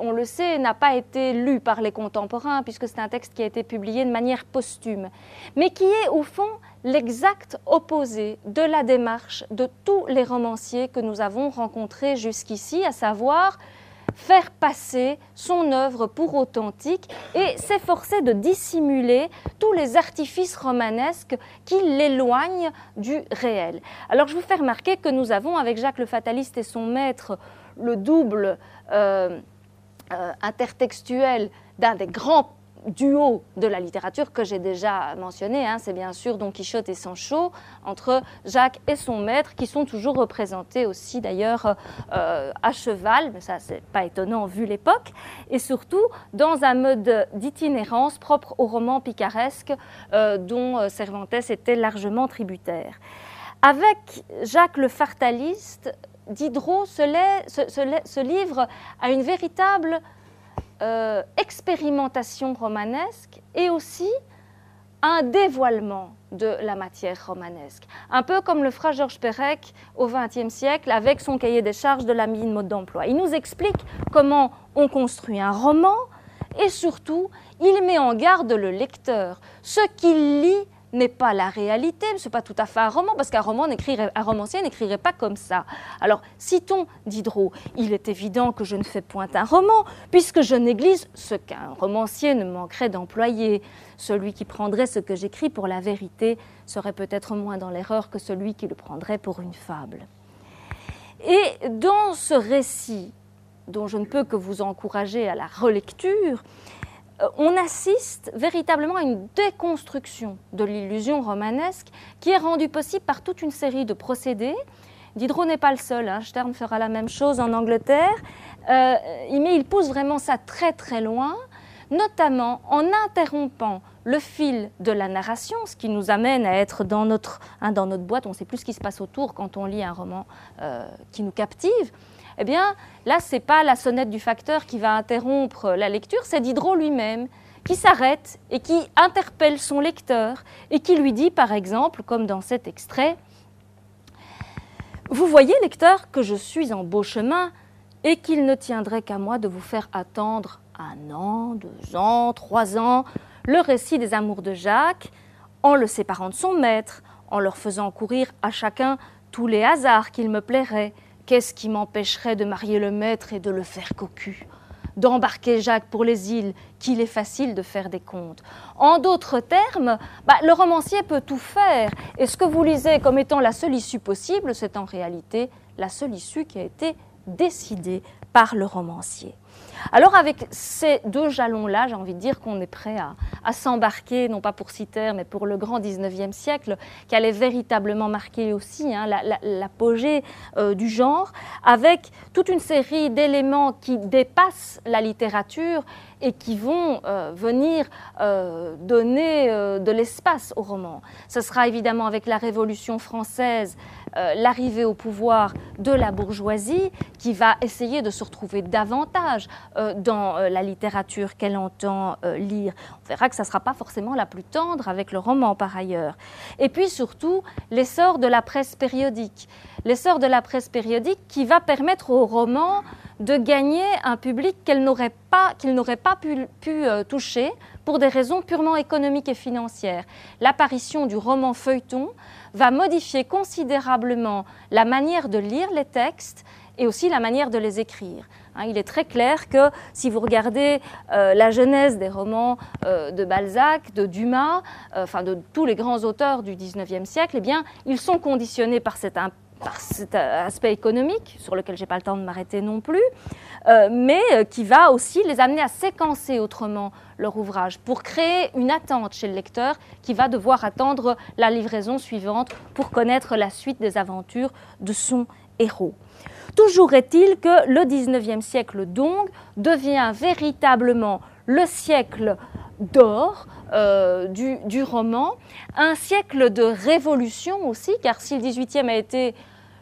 on le sait, n'a pas été lu par les contemporains, puisque c'est un texte qui a été publié de manière posthume, mais qui est au fond l'exact opposé de la démarche de tous les romanciers que nous avons rencontrés jusqu'ici, à savoir faire passer son œuvre pour authentique et s'efforcer de dissimuler tous les artifices romanesques qui l'éloignent du réel. Alors je vous fais remarquer que nous avons avec Jacques le Fataliste et son maître le double euh, euh, intertextuel d'un des grands duo de la littérature que j'ai déjà mentionné, hein, c'est bien sûr Don Quichotte et Sancho, entre Jacques et son maître, qui sont toujours représentés aussi d'ailleurs euh, à cheval, mais ça c'est pas étonnant vu l'époque, et surtout dans un mode d'itinérance propre au roman picaresque euh, dont euh, Cervantes était largement tributaire. Avec Jacques le Fartaliste, Diderot se, se livre à une véritable euh, expérimentation romanesque et aussi un dévoilement de la matière romanesque. Un peu comme le fera Georges Perec au XXe siècle avec son cahier des charges de la mine mode d'emploi. Il nous explique comment on construit un roman et surtout, il met en garde le lecteur. Ce qu'il lit n'est pas la réalité, ce n'est pas tout à fait un roman, parce qu'un roman un romancier n'écrirait pas comme ça. Alors, citons Diderot. Il est évident que je ne fais point un roman, puisque je néglige ce qu'un romancier ne manquerait d'employer. Celui qui prendrait ce que j'écris pour la vérité serait peut-être moins dans l'erreur que celui qui le prendrait pour une fable. Et dans ce récit, dont je ne peux que vous encourager à la relecture, on assiste véritablement à une déconstruction de l'illusion romanesque qui est rendue possible par toute une série de procédés. Diderot n'est pas le seul, hein. Stern fera la même chose en Angleterre, euh, mais il pousse vraiment ça très très loin, notamment en interrompant le fil de la narration, ce qui nous amène à être dans notre, hein, boîte, on ne sait plus ce qui se passe autour quand on lit un roman euh, qui nous captive, eh bien, là, ce n'est pas la sonnette du facteur qui va interrompre la lecture, c'est Diderot lui-même qui s'arrête et qui interpelle son lecteur et qui lui dit, par exemple, comme dans cet extrait, Vous voyez, lecteur, que je suis en beau chemin et qu'il ne tiendrait qu'à moi de vous faire attendre un an, deux ans, trois ans le récit des amours de Jacques, en le séparant de son maître, en leur faisant courir à chacun tous les hasards qu'il me plairait, Qu'est-ce qui m'empêcherait de marier le maître et de le faire cocu D'embarquer Jacques pour les îles, qu'il est facile de faire des comptes? En d'autres termes, bah, le romancier peut tout faire. Et ce que vous lisez comme étant la seule issue possible, c'est en réalité la seule issue qui a été décidée par le romancier. Alors avec ces deux jalons-là, j'ai envie de dire qu'on est prêt à, s'embarquer, non pas pour Citer, mais pour le grand 19e siècle, qui allait véritablement marquer aussi hein, l'apogée euh, du genre, avec toute une série d'éléments qui dépassent la littérature et qui vont euh, venir euh, donner de l'espace au roman. Ce sera évidemment avec la Révolution française euh, l'arrivée au pouvoir de la bourgeoisie qui va essayer de se retrouver davantage euh, dans euh, la littérature qu'elle entend lire. On verra que ça ne sera pas forcément la plus tendre avec le roman par ailleurs. Et puis surtout l'essor de la presse périodique. L'essor de la presse périodique qui va permettre au roman de gagner un public qu'il n'aurait pas, pas pu, pu toucher pour des raisons purement économiques et financières. L'apparition du roman feuilleton va modifier considérablement la manière de lire les textes et aussi la manière de les écrire. Hein, il est très clair que si vous regardez euh, la genèse des romans euh, de Balzac, de Dumas, euh, enfin de tous les grands auteurs du XIXe siècle, eh bien, ils sont conditionnés par cet, par cet aspect économique, sur lequel je n'ai pas le temps de m'arrêter non plus, mais qui va aussi les amener à séquencer autrement leur ouvrage pour créer une attente chez le lecteur qui va devoir attendre la livraison suivante pour connaître la suite des aventures de son héros. Toujours est-il que le 19e siècle donc devient véritablement le siècle d'or euh, du, roman, un siècle de révolution aussi, car si le 18e a été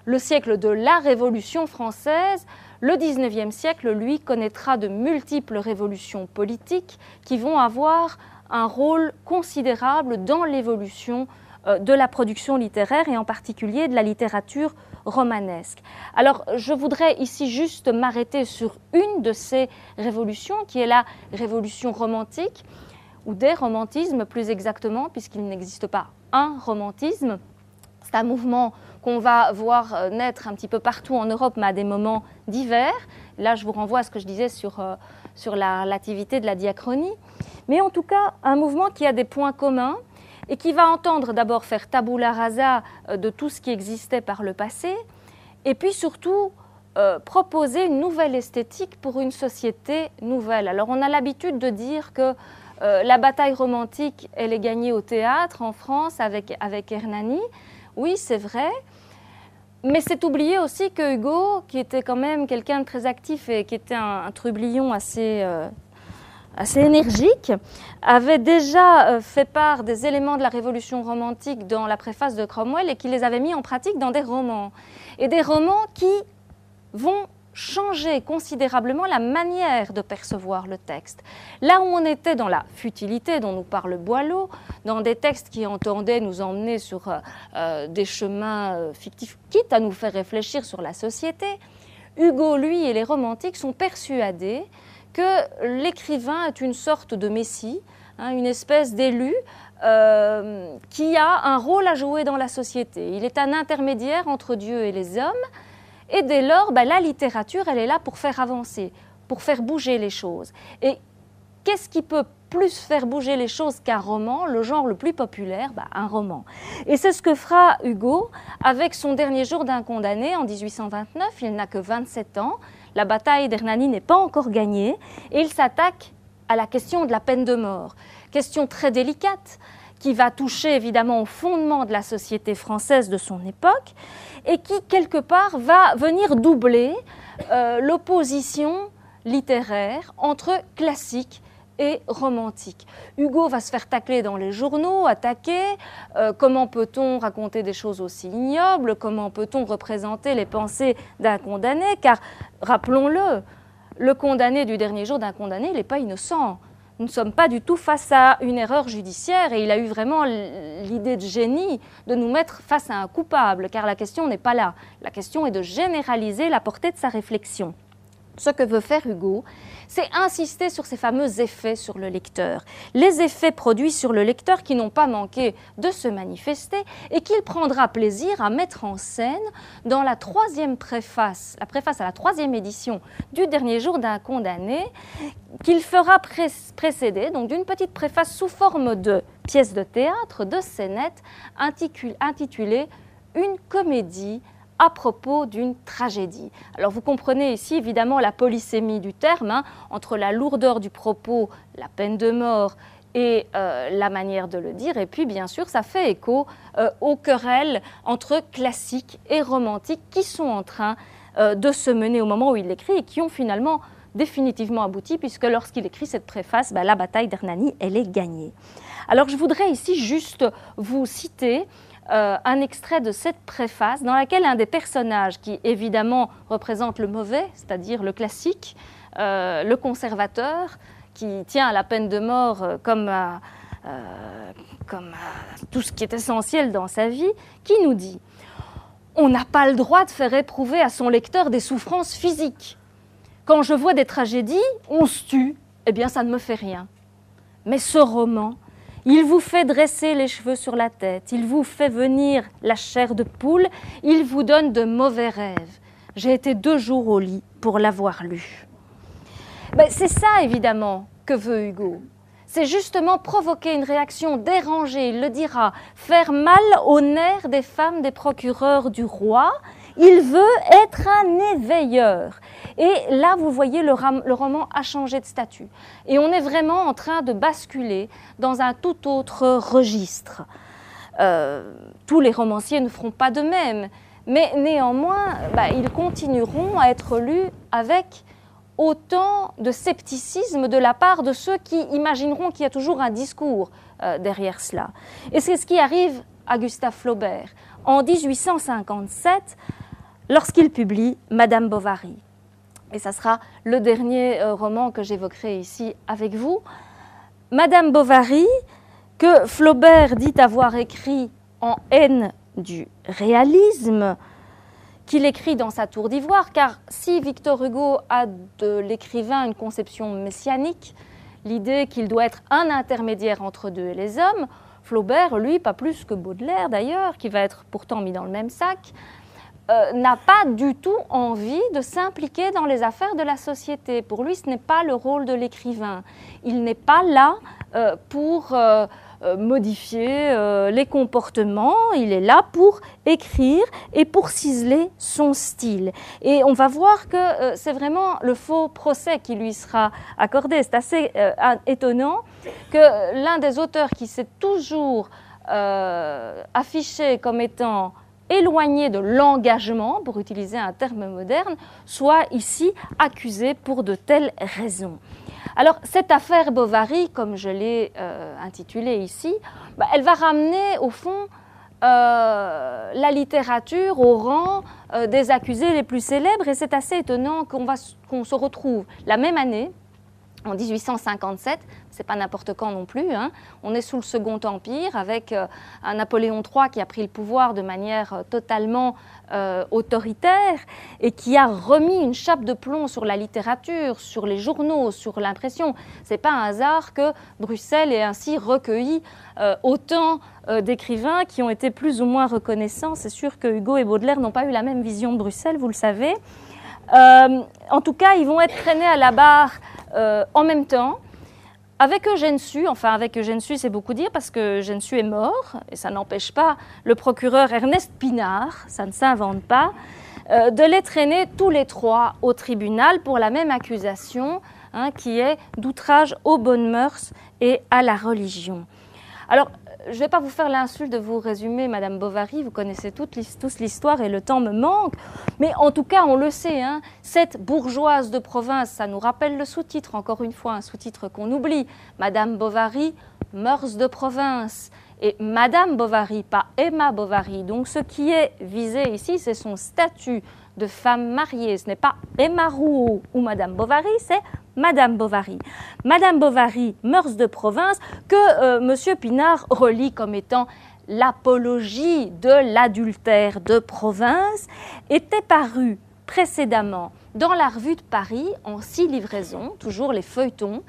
le siècle de la révolution française, le XIXe siècle, lui, connaîtra de multiples révolutions politiques qui vont avoir un rôle considérable dans l'évolution euh, de la production littéraire et en particulier de la littérature romanesque. Alors je voudrais ici juste m'arrêter sur une de ces révolutions qui est la révolution romantique ou des romantismes plus exactement puisqu'il n'existe pas un romantisme. C'est un mouvement qu'on va voir euh, naître un petit peu partout en Europe, mais à des moments divers. Là, je vous renvoie à ce que je disais sur, euh, sur la relativité de la diachronie. Mais en tout cas, un mouvement qui a des points communs et qui va entendre d'abord faire tabula rasa euh, de tout ce qui existait par le passé, et puis surtout proposer une nouvelle esthétique pour une société nouvelle. Alors on a l'habitude de dire que la bataille romantique, elle est gagnée au théâtre en France avec, Hernani. Oui, c'est vrai, mais c'est oublié aussi que Hugo, qui était quand même quelqu'un de très actif et qui était un, trublion assez, euh, assez énergique, avait déjà euh, fait part des éléments de la révolution romantique dans la préface de Cromwell et qui les avait mis en pratique dans des romans. Et des romans qui vont changer considérablement la manière de percevoir le texte. Là où on était dans la futilité dont nous parle Boileau, dans des textes qui entendaient nous emmener sur euh, euh, des chemins fictifs, quitte à nous faire réfléchir sur la société, Hugo, lui, et les romantiques sont persuadés que l'écrivain est une sorte de messie, hein, une espèce d'élu qui a un rôle à jouer dans la société. Il est un intermédiaire entre Dieu et les hommes et dès lors, ben, la littérature, elle est là pour faire avancer, pour faire bouger les choses. Et qu'est-ce qui peut plus faire bouger les choses qu'un roman, le genre le plus populaire, ben, un roman. Et c'est ce que fera Hugo avec son dernier jour d'un condamné en 1829. Il n'a que 27 ans. La bataille d'Hernani n'est pas encore gagnée. Et il s'attaque à la question de la peine de mort. Question très délicate qui va toucher évidemment au fondement de la société française de son époque et qui, quelque part, va venir doubler euh, l'opposition littéraire entre classique et romantique. Hugo va se faire tacler dans les journaux, attaquer. Euh, comment peut-on raconter des choses aussi ignobles Comment peut-on représenter les pensées d'un condamné Car, rappelons-le, le condamné du dernier jour d'un condamné, n'est pas innocent. Nous ne sommes pas du tout face à une erreur judiciaire et il a eu vraiment l'idée de génie de nous mettre face à un coupable, car la question n'est pas là. La question est de généraliser la portée de sa réflexion. Ce que veut faire Hugo, c'est insister sur ces fameux effets sur le lecteur. Les effets produits sur le lecteur qui n'ont pas manqué de se manifester et qu'il prendra plaisir à mettre en scène dans la troisième préface, la préface à la troisième édition du dernier jour d'un condamné, qu'il fera précéder d'une petite préface sous forme de pièce de théâtre, de scénette, intitulée Une comédie à propos d'une tragédie. Alors vous comprenez ici évidemment la polysémie du terme, hein, entre la lourdeur du propos, la peine de mort et euh, la manière de le dire. Et puis, bien sûr, ça fait écho euh, aux querelles entre classiques et romantiques qui sont en train euh, de se mener au moment où il l'écrit et qui ont finalement définitivement abouti, puisque lorsqu'il écrit cette préface, bah, la bataille d'Hernani, elle est gagnée. Alors, je voudrais ici juste vous citer un extrait de cette préface dans laquelle un des personnages qui évidemment représente le mauvais, c'est-à-dire le classique, le conservateur, qui tient à la peine de mort euh, comme, euh, comme tout ce qui est essentiel dans sa vie, qui nous dit On n'a pas le droit de faire éprouver à son lecteur des souffrances physiques. Quand je vois des tragédies, on se tue, eh bien ça ne me fait rien. Mais ce roman, il vous fait dresser les cheveux sur la tête, il vous fait venir la chair de poule, il vous donne de mauvais rêves. J'ai été deux jours au lit pour l'avoir lu. Ben, c'est ça, évidemment, que veut Hugo. C'est justement provoquer une réaction dérangée, il le dira, faire mal aux nerfs des femmes des procureurs du roi. Il veut être un éveilleur. Et là, vous voyez, le, roman a changé de statut. Et on est vraiment en train de basculer dans un tout autre registre. Euh, tous les romanciers ne feront pas de même, mais néanmoins, bah, ils continueront à être lus avec autant de scepticisme de la part de ceux qui imagineront qu'il y a toujours un discours euh, derrière cela. Et c'est ce qui arrive à Gustave Flaubert en 1857 lorsqu'il publie Madame Bovary. Et ça sera le dernier euh, roman que j'évoquerai ici avec vous. Madame Bovary, que Flaubert dit avoir écrit en haine du réalisme, qu'il écrit dans sa tour d'ivoire, car si Victor Hugo a de l'écrivain une conception messianique, l'idée qu'il doit être un intermédiaire entre Dieu et les hommes, Flaubert, lui, pas plus que Baudelaire d'ailleurs, qui va être pourtant mis dans le même sac, euh, n'a pas du tout envie de s'impliquer dans les affaires de la société. Pour lui, ce n'est pas le rôle de l'écrivain. Il n'est pas là euh, pour... Euh, modifier euh, les comportements, il est là pour écrire et pour ciseler son style. Et on va voir que euh, c'est vraiment le faux procès qui lui sera accordé. C'est assez étonnant que l'un des auteurs qui s'est toujours affiché comme étant éloigné de l'engagement, pour utiliser un terme moderne, soit ici accusé pour de telles raisons. Alors, cette affaire Bovary, comme je l'ai euh, intitulée ici, bah, elle va ramener au fond euh, la littérature au rang euh, des accusés les plus célèbres et c'est assez étonnant qu'on se retrouve la même année, en 1857, c'est pas n'importe quand non plus. Hein. On est sous le Second Empire avec un Napoléon III qui a pris le pouvoir de manière totalement euh, autoritaire et qui a remis une chape de plomb sur la littérature, sur les journaux, sur l'impression. C'est pas un hasard que Bruxelles ait ainsi recueilli euh, autant euh, d'écrivains qui ont été plus ou moins reconnaissants. C'est sûr que Hugo et Baudelaire n'ont pas eu la même vision de Bruxelles, vous le savez. en tout cas, ils vont être traînés à la barre en même temps. Avec Eugène Sue, enfin avec Eugène c'est beaucoup dire parce que Eugène Sue est mort et ça n'empêche pas le procureur Ernest Pinard, ça ne s'invente pas, euh, de les traîner tous les trois au tribunal pour la même accusation hein, qui est d'outrage aux bonnes mœurs et à la religion. Alors je ne vais pas vous faire l'insulte de vous résumer Madame Bovary, vous connaissez tous l'histoire et le temps me manque, mais en tout cas, on le sait, hein, cette bourgeoise de province, ça nous rappelle le sous-titre, encore une fois, un sous-titre qu'on oublie, Madame Bovary, mœurs de province, et Madame Bovary, pas Emma Bovary. Donc ce qui est visé ici, c'est son statut de femme mariée. Ce n'est pas Emma Rouault ou Madame Bovary, c'est Madame Bovary. Madame Bovary, mœurs de province, que euh, Monsieur Pinard relie comme étant l'apologie de l'adultère de province, était paru précédemment dans la revue de Paris en six livraisons, toujours les feuilletons.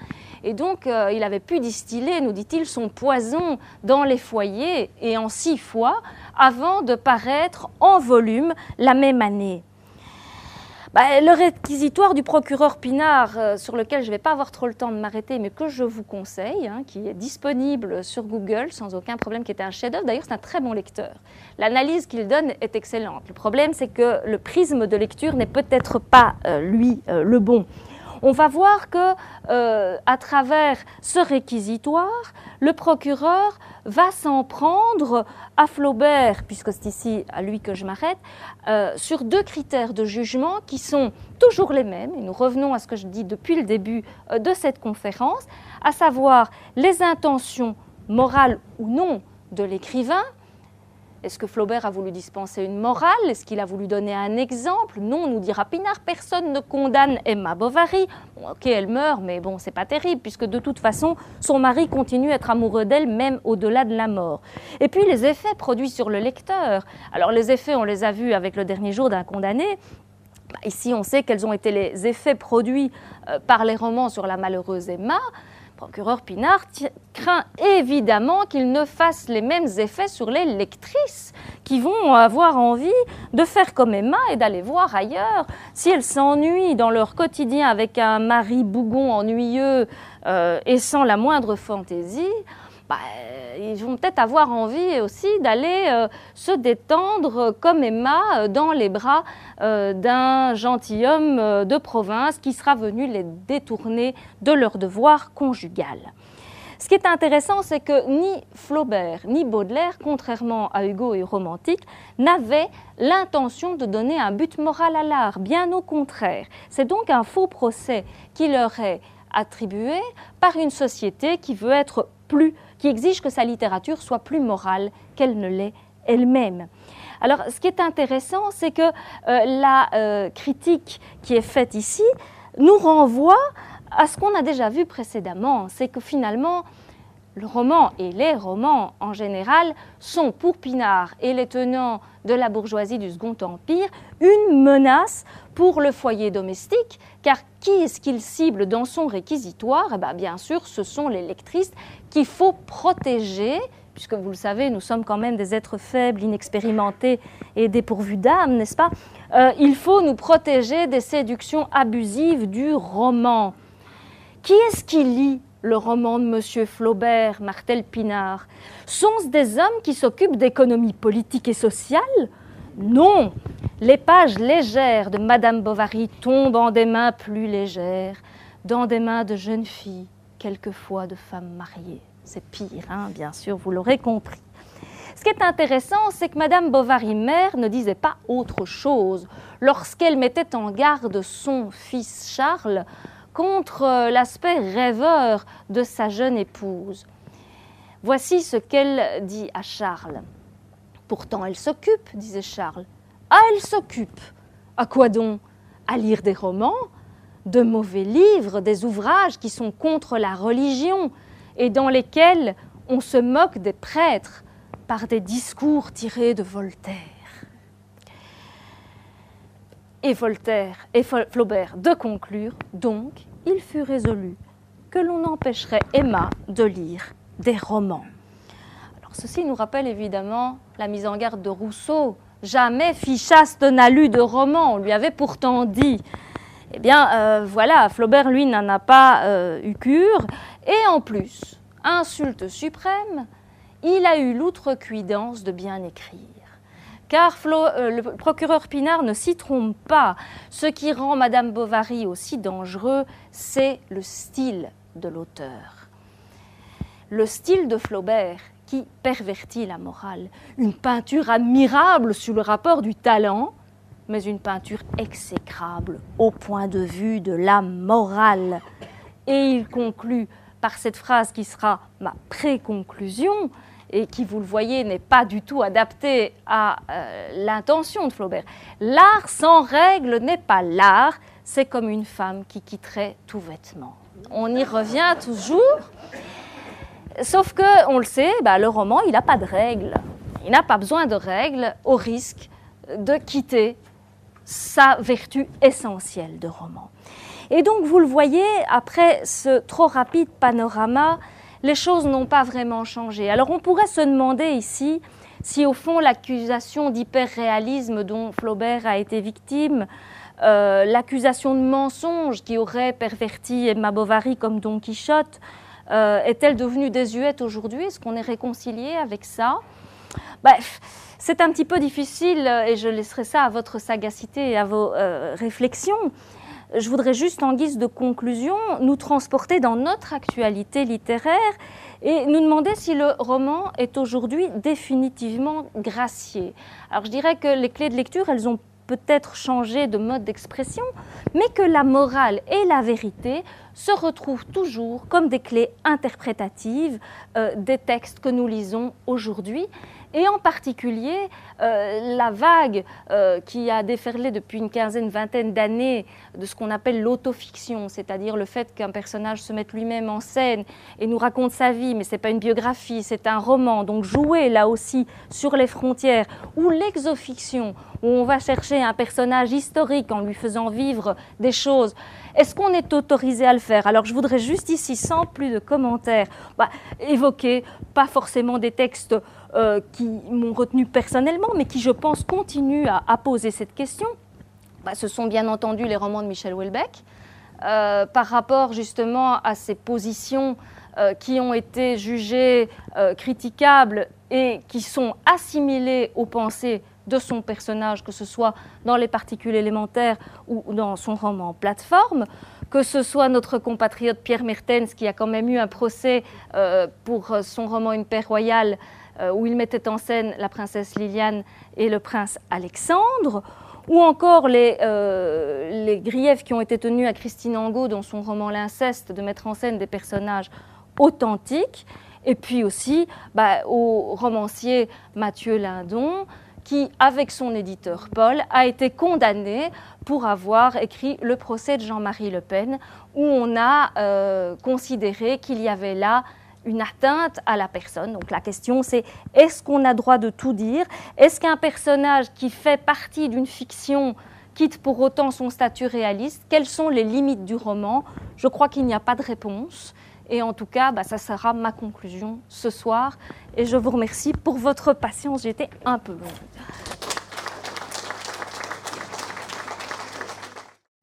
Et donc, euh, il avait pu distiller, nous dit-il, son poison dans les foyers et en six fois avant de paraître en volume la même année. Bah, Le réquisitoire du procureur Pinard, euh, sur lequel je ne vais pas avoir trop le temps de m'arrêter, mais que je vous conseille, hein, qui est disponible sur Google sans aucun problème, qui était un chef-d'œuvre. D'ailleurs, c'est un très bon lecteur. L'analyse qu'il donne est excellente. Le problème, c'est que le prisme de lecture n'est peut-être pas, euh, lui, euh, le bon on va voir que à travers ce réquisitoire, le procureur va s'en prendre à Flaubert, puisque c'est ici à lui que je m'arrête, euh, sur deux critères de jugement qui sont toujours les mêmes, et nous revenons à ce que je dis depuis le début euh, de cette conférence, à savoir les intentions morales ou non de l'écrivain, est-ce que Flaubert a voulu dispenser une morale? Est-ce qu'il a voulu donner un exemple? Non, nous dira Pinard, personne ne condamne Emma Bovary. ok, elle meurt, mais bon, c'est pas terrible, puisque de toute façon, son mari continue à être amoureux d'elle, même au-delà de la mort. Et puis les effets produits sur le lecteur. Alors les effets, on les a vus avec le dernier jour d'un condamné. Bah, ici, on sait quels ont été les effets produits euh, par les romans sur la malheureuse Emma procureur Pinard craint évidemment qu'il ne fasse les mêmes effets sur les lectrices qui vont avoir envie de faire comme Emma et d'aller voir ailleurs. Si elles s'ennuient dans leur quotidien avec un mari bougon ennuyeux euh, et sans la moindre fantaisie, bah, ils vont peut-être avoir envie aussi d'aller euh, se détendre comme Emma euh, dans les bras euh, d'un gentilhomme de province qui sera venu les détourner de leur devoir conjugal. Ce qui est intéressant, c'est que ni Flaubert ni Baudelaire, contrairement à Hugo et Romantique, n'avaient l'intention de donner un but moral à l'art, bien au contraire. C'est donc un faux procès qui leur est attribué par une société qui veut être qui exige que sa littérature soit plus morale qu'elle ne l'est elle-même. Alors, ce qui est intéressant, c'est que euh, la euh, critique qui est faite ici nous renvoie à ce qu'on a déjà vu précédemment. C'est que finalement, le roman et les romans en général sont pour Pinard et les tenants de la bourgeoisie du Second Empire une menace pour le foyer domestique, car qui est-ce qu'il cible dans son réquisitoire? Eh bien, bien sûr, ce sont les lectrices qu'il faut protéger, puisque vous le savez, nous sommes quand même des êtres faibles, inexpérimentés et dépourvus d'âme, n'est-ce pas? Euh, Il faut nous protéger des séductions abusives du roman. Qui est-ce qui lit le roman de M. Flaubert, Martel Pinard? Sont-ce des hommes qui s'occupent d'économie politique et sociale? Non Les pages légères de Madame Bovary tombent en des mains plus légères, dans des mains de jeunes filles, quelquefois de femmes mariées. C'est pire, hein, bien sûr, vous l'aurez compris. Ce qui est intéressant, c'est que Madame Bovary mère ne disait pas autre chose lorsqu'elle mettait en garde son fils Charles contre euh, l'aspect rêveur de sa jeune épouse. Voici ce qu'elle dit à Charles. Pourtant elle s'occupe, disait Charles. Ah, elle s'occupe. À quoi donc? À lire des romans, de mauvais livres, des ouvrages qui sont contre la religion et dans lesquels on se moque des prêtres par des discours tirés de Voltaire et Voltaire et Flaubert de conclure, donc, il fut résolu que l'on empêcherait Emma de lire des romans. Ceci nous rappelle évidemment la mise en garde de Rousseau. Jamais Fichaste n'a lu de romans, on lui avait pourtant dit. Eh bien euh, voilà, Flaubert lui n'en a pas euh, eu cure. Et en plus, insulte suprême, il a eu l'outrecuidance de bien écrire car euh, le procureur Pinard ne s'y trompe pas. Ce qui rend Madame Bovary aussi dangereux, c'est le style de l'auteur. Le style de Flaubert qui pervertit la morale. Une peinture admirable sur le rapport du talent, mais une peinture exécrable au point de vue de la morale. Et il conclut par cette phrase qui sera ma préconclusion et qui, vous le voyez, n'est pas du tout adapté à euh, l'intention de Flaubert. L'art sans règle n'est pas l'art, c'est comme une femme qui quitterait tout vêtement. On y revient toujours, sauf que, on le sait, bah, le roman, il n'a pas de règles. Il n'a pas besoin de règles au risque de quitter sa vertu essentielle de roman. Et donc, vous le voyez, après ce trop rapide panorama, les choses n'ont pas vraiment changé. Alors on pourrait se demander ici si au fond l'accusation d'hyperréalisme dont Flaubert a été victime euh, l'accusation de mensonge qui aurait perverti Emma Bovary comme Don Quichotte euh, est-elle devenue désuète aujourd'hui? Est-ce qu'on est réconcilié avec ça? Bref, c'est un petit peu difficile et je laisserai ça à votre sagacité et à vos euh, réflexions. Je voudrais juste, en guise de conclusion, nous transporter dans notre actualité littéraire et nous demander si le roman est aujourd'hui définitivement gracié. Alors je dirais que les clés de lecture, elles ont peut-être changé de mode d'expression, mais que la morale et la vérité se retrouvent toujours comme des clés interprétatives euh, des textes que nous lisons aujourd'hui et en particulier euh, la vague euh, qui a déferlé depuis une quinzaine, vingtaine d'années de ce qu'on appelle l'autofiction, c'est-à-dire le fait qu'un personnage se mette lui-même en scène et nous raconte sa vie, mais ce n'est pas une biographie, c'est un roman, donc jouer là aussi sur les frontières, ou l'exofiction, où on va chercher un personnage historique en lui faisant vivre des choses. Est-ce qu'on est autorisé à le faire? Alors je voudrais juste ici, sans plus de commentaires, bah, évoquer pas forcément des textes euh, qui m'ont retenu personnellement, mais qui, je pense, continuent à, poser cette question. Bah, ce sont bien entendu les romans de Michel Houellebecq, euh, par rapport justement à ces positions euh, qui ont été jugées critiquables et qui sont assimilées aux pensées de son personnage, que ce soit dans les particules élémentaires ou dans son roman Plateforme, que ce soit notre compatriote Pierre Mertens qui a quand même eu un procès pour son roman Une paix royale où il mettait en scène la princesse Liliane et le prince Alexandre, ou encore les, euh, les griefs qui ont été tenus à Christine Angot dans son roman L'inceste, de mettre en scène des personnages authentiques, et puis aussi bah, au romancier Mathieu Lindon, qui, avec son éditeur Paul, a été condamné pour avoir écrit le procès de Jean-Marie Le Pen, où on a euh, considéré qu'il y avait là une atteinte à la personne. Donc la question c'est est-ce qu'on a droit de tout dire? Est-ce qu'un personnage qui fait partie d'une fiction quitte pour autant son statut réaliste? Quelles sont les limites du roman? Je crois qu'il n'y a pas de réponse. Et en tout cas, bah, ça sera ma conclusion ce soir. Et je vous remercie pour votre patience. J'étais un peu longue.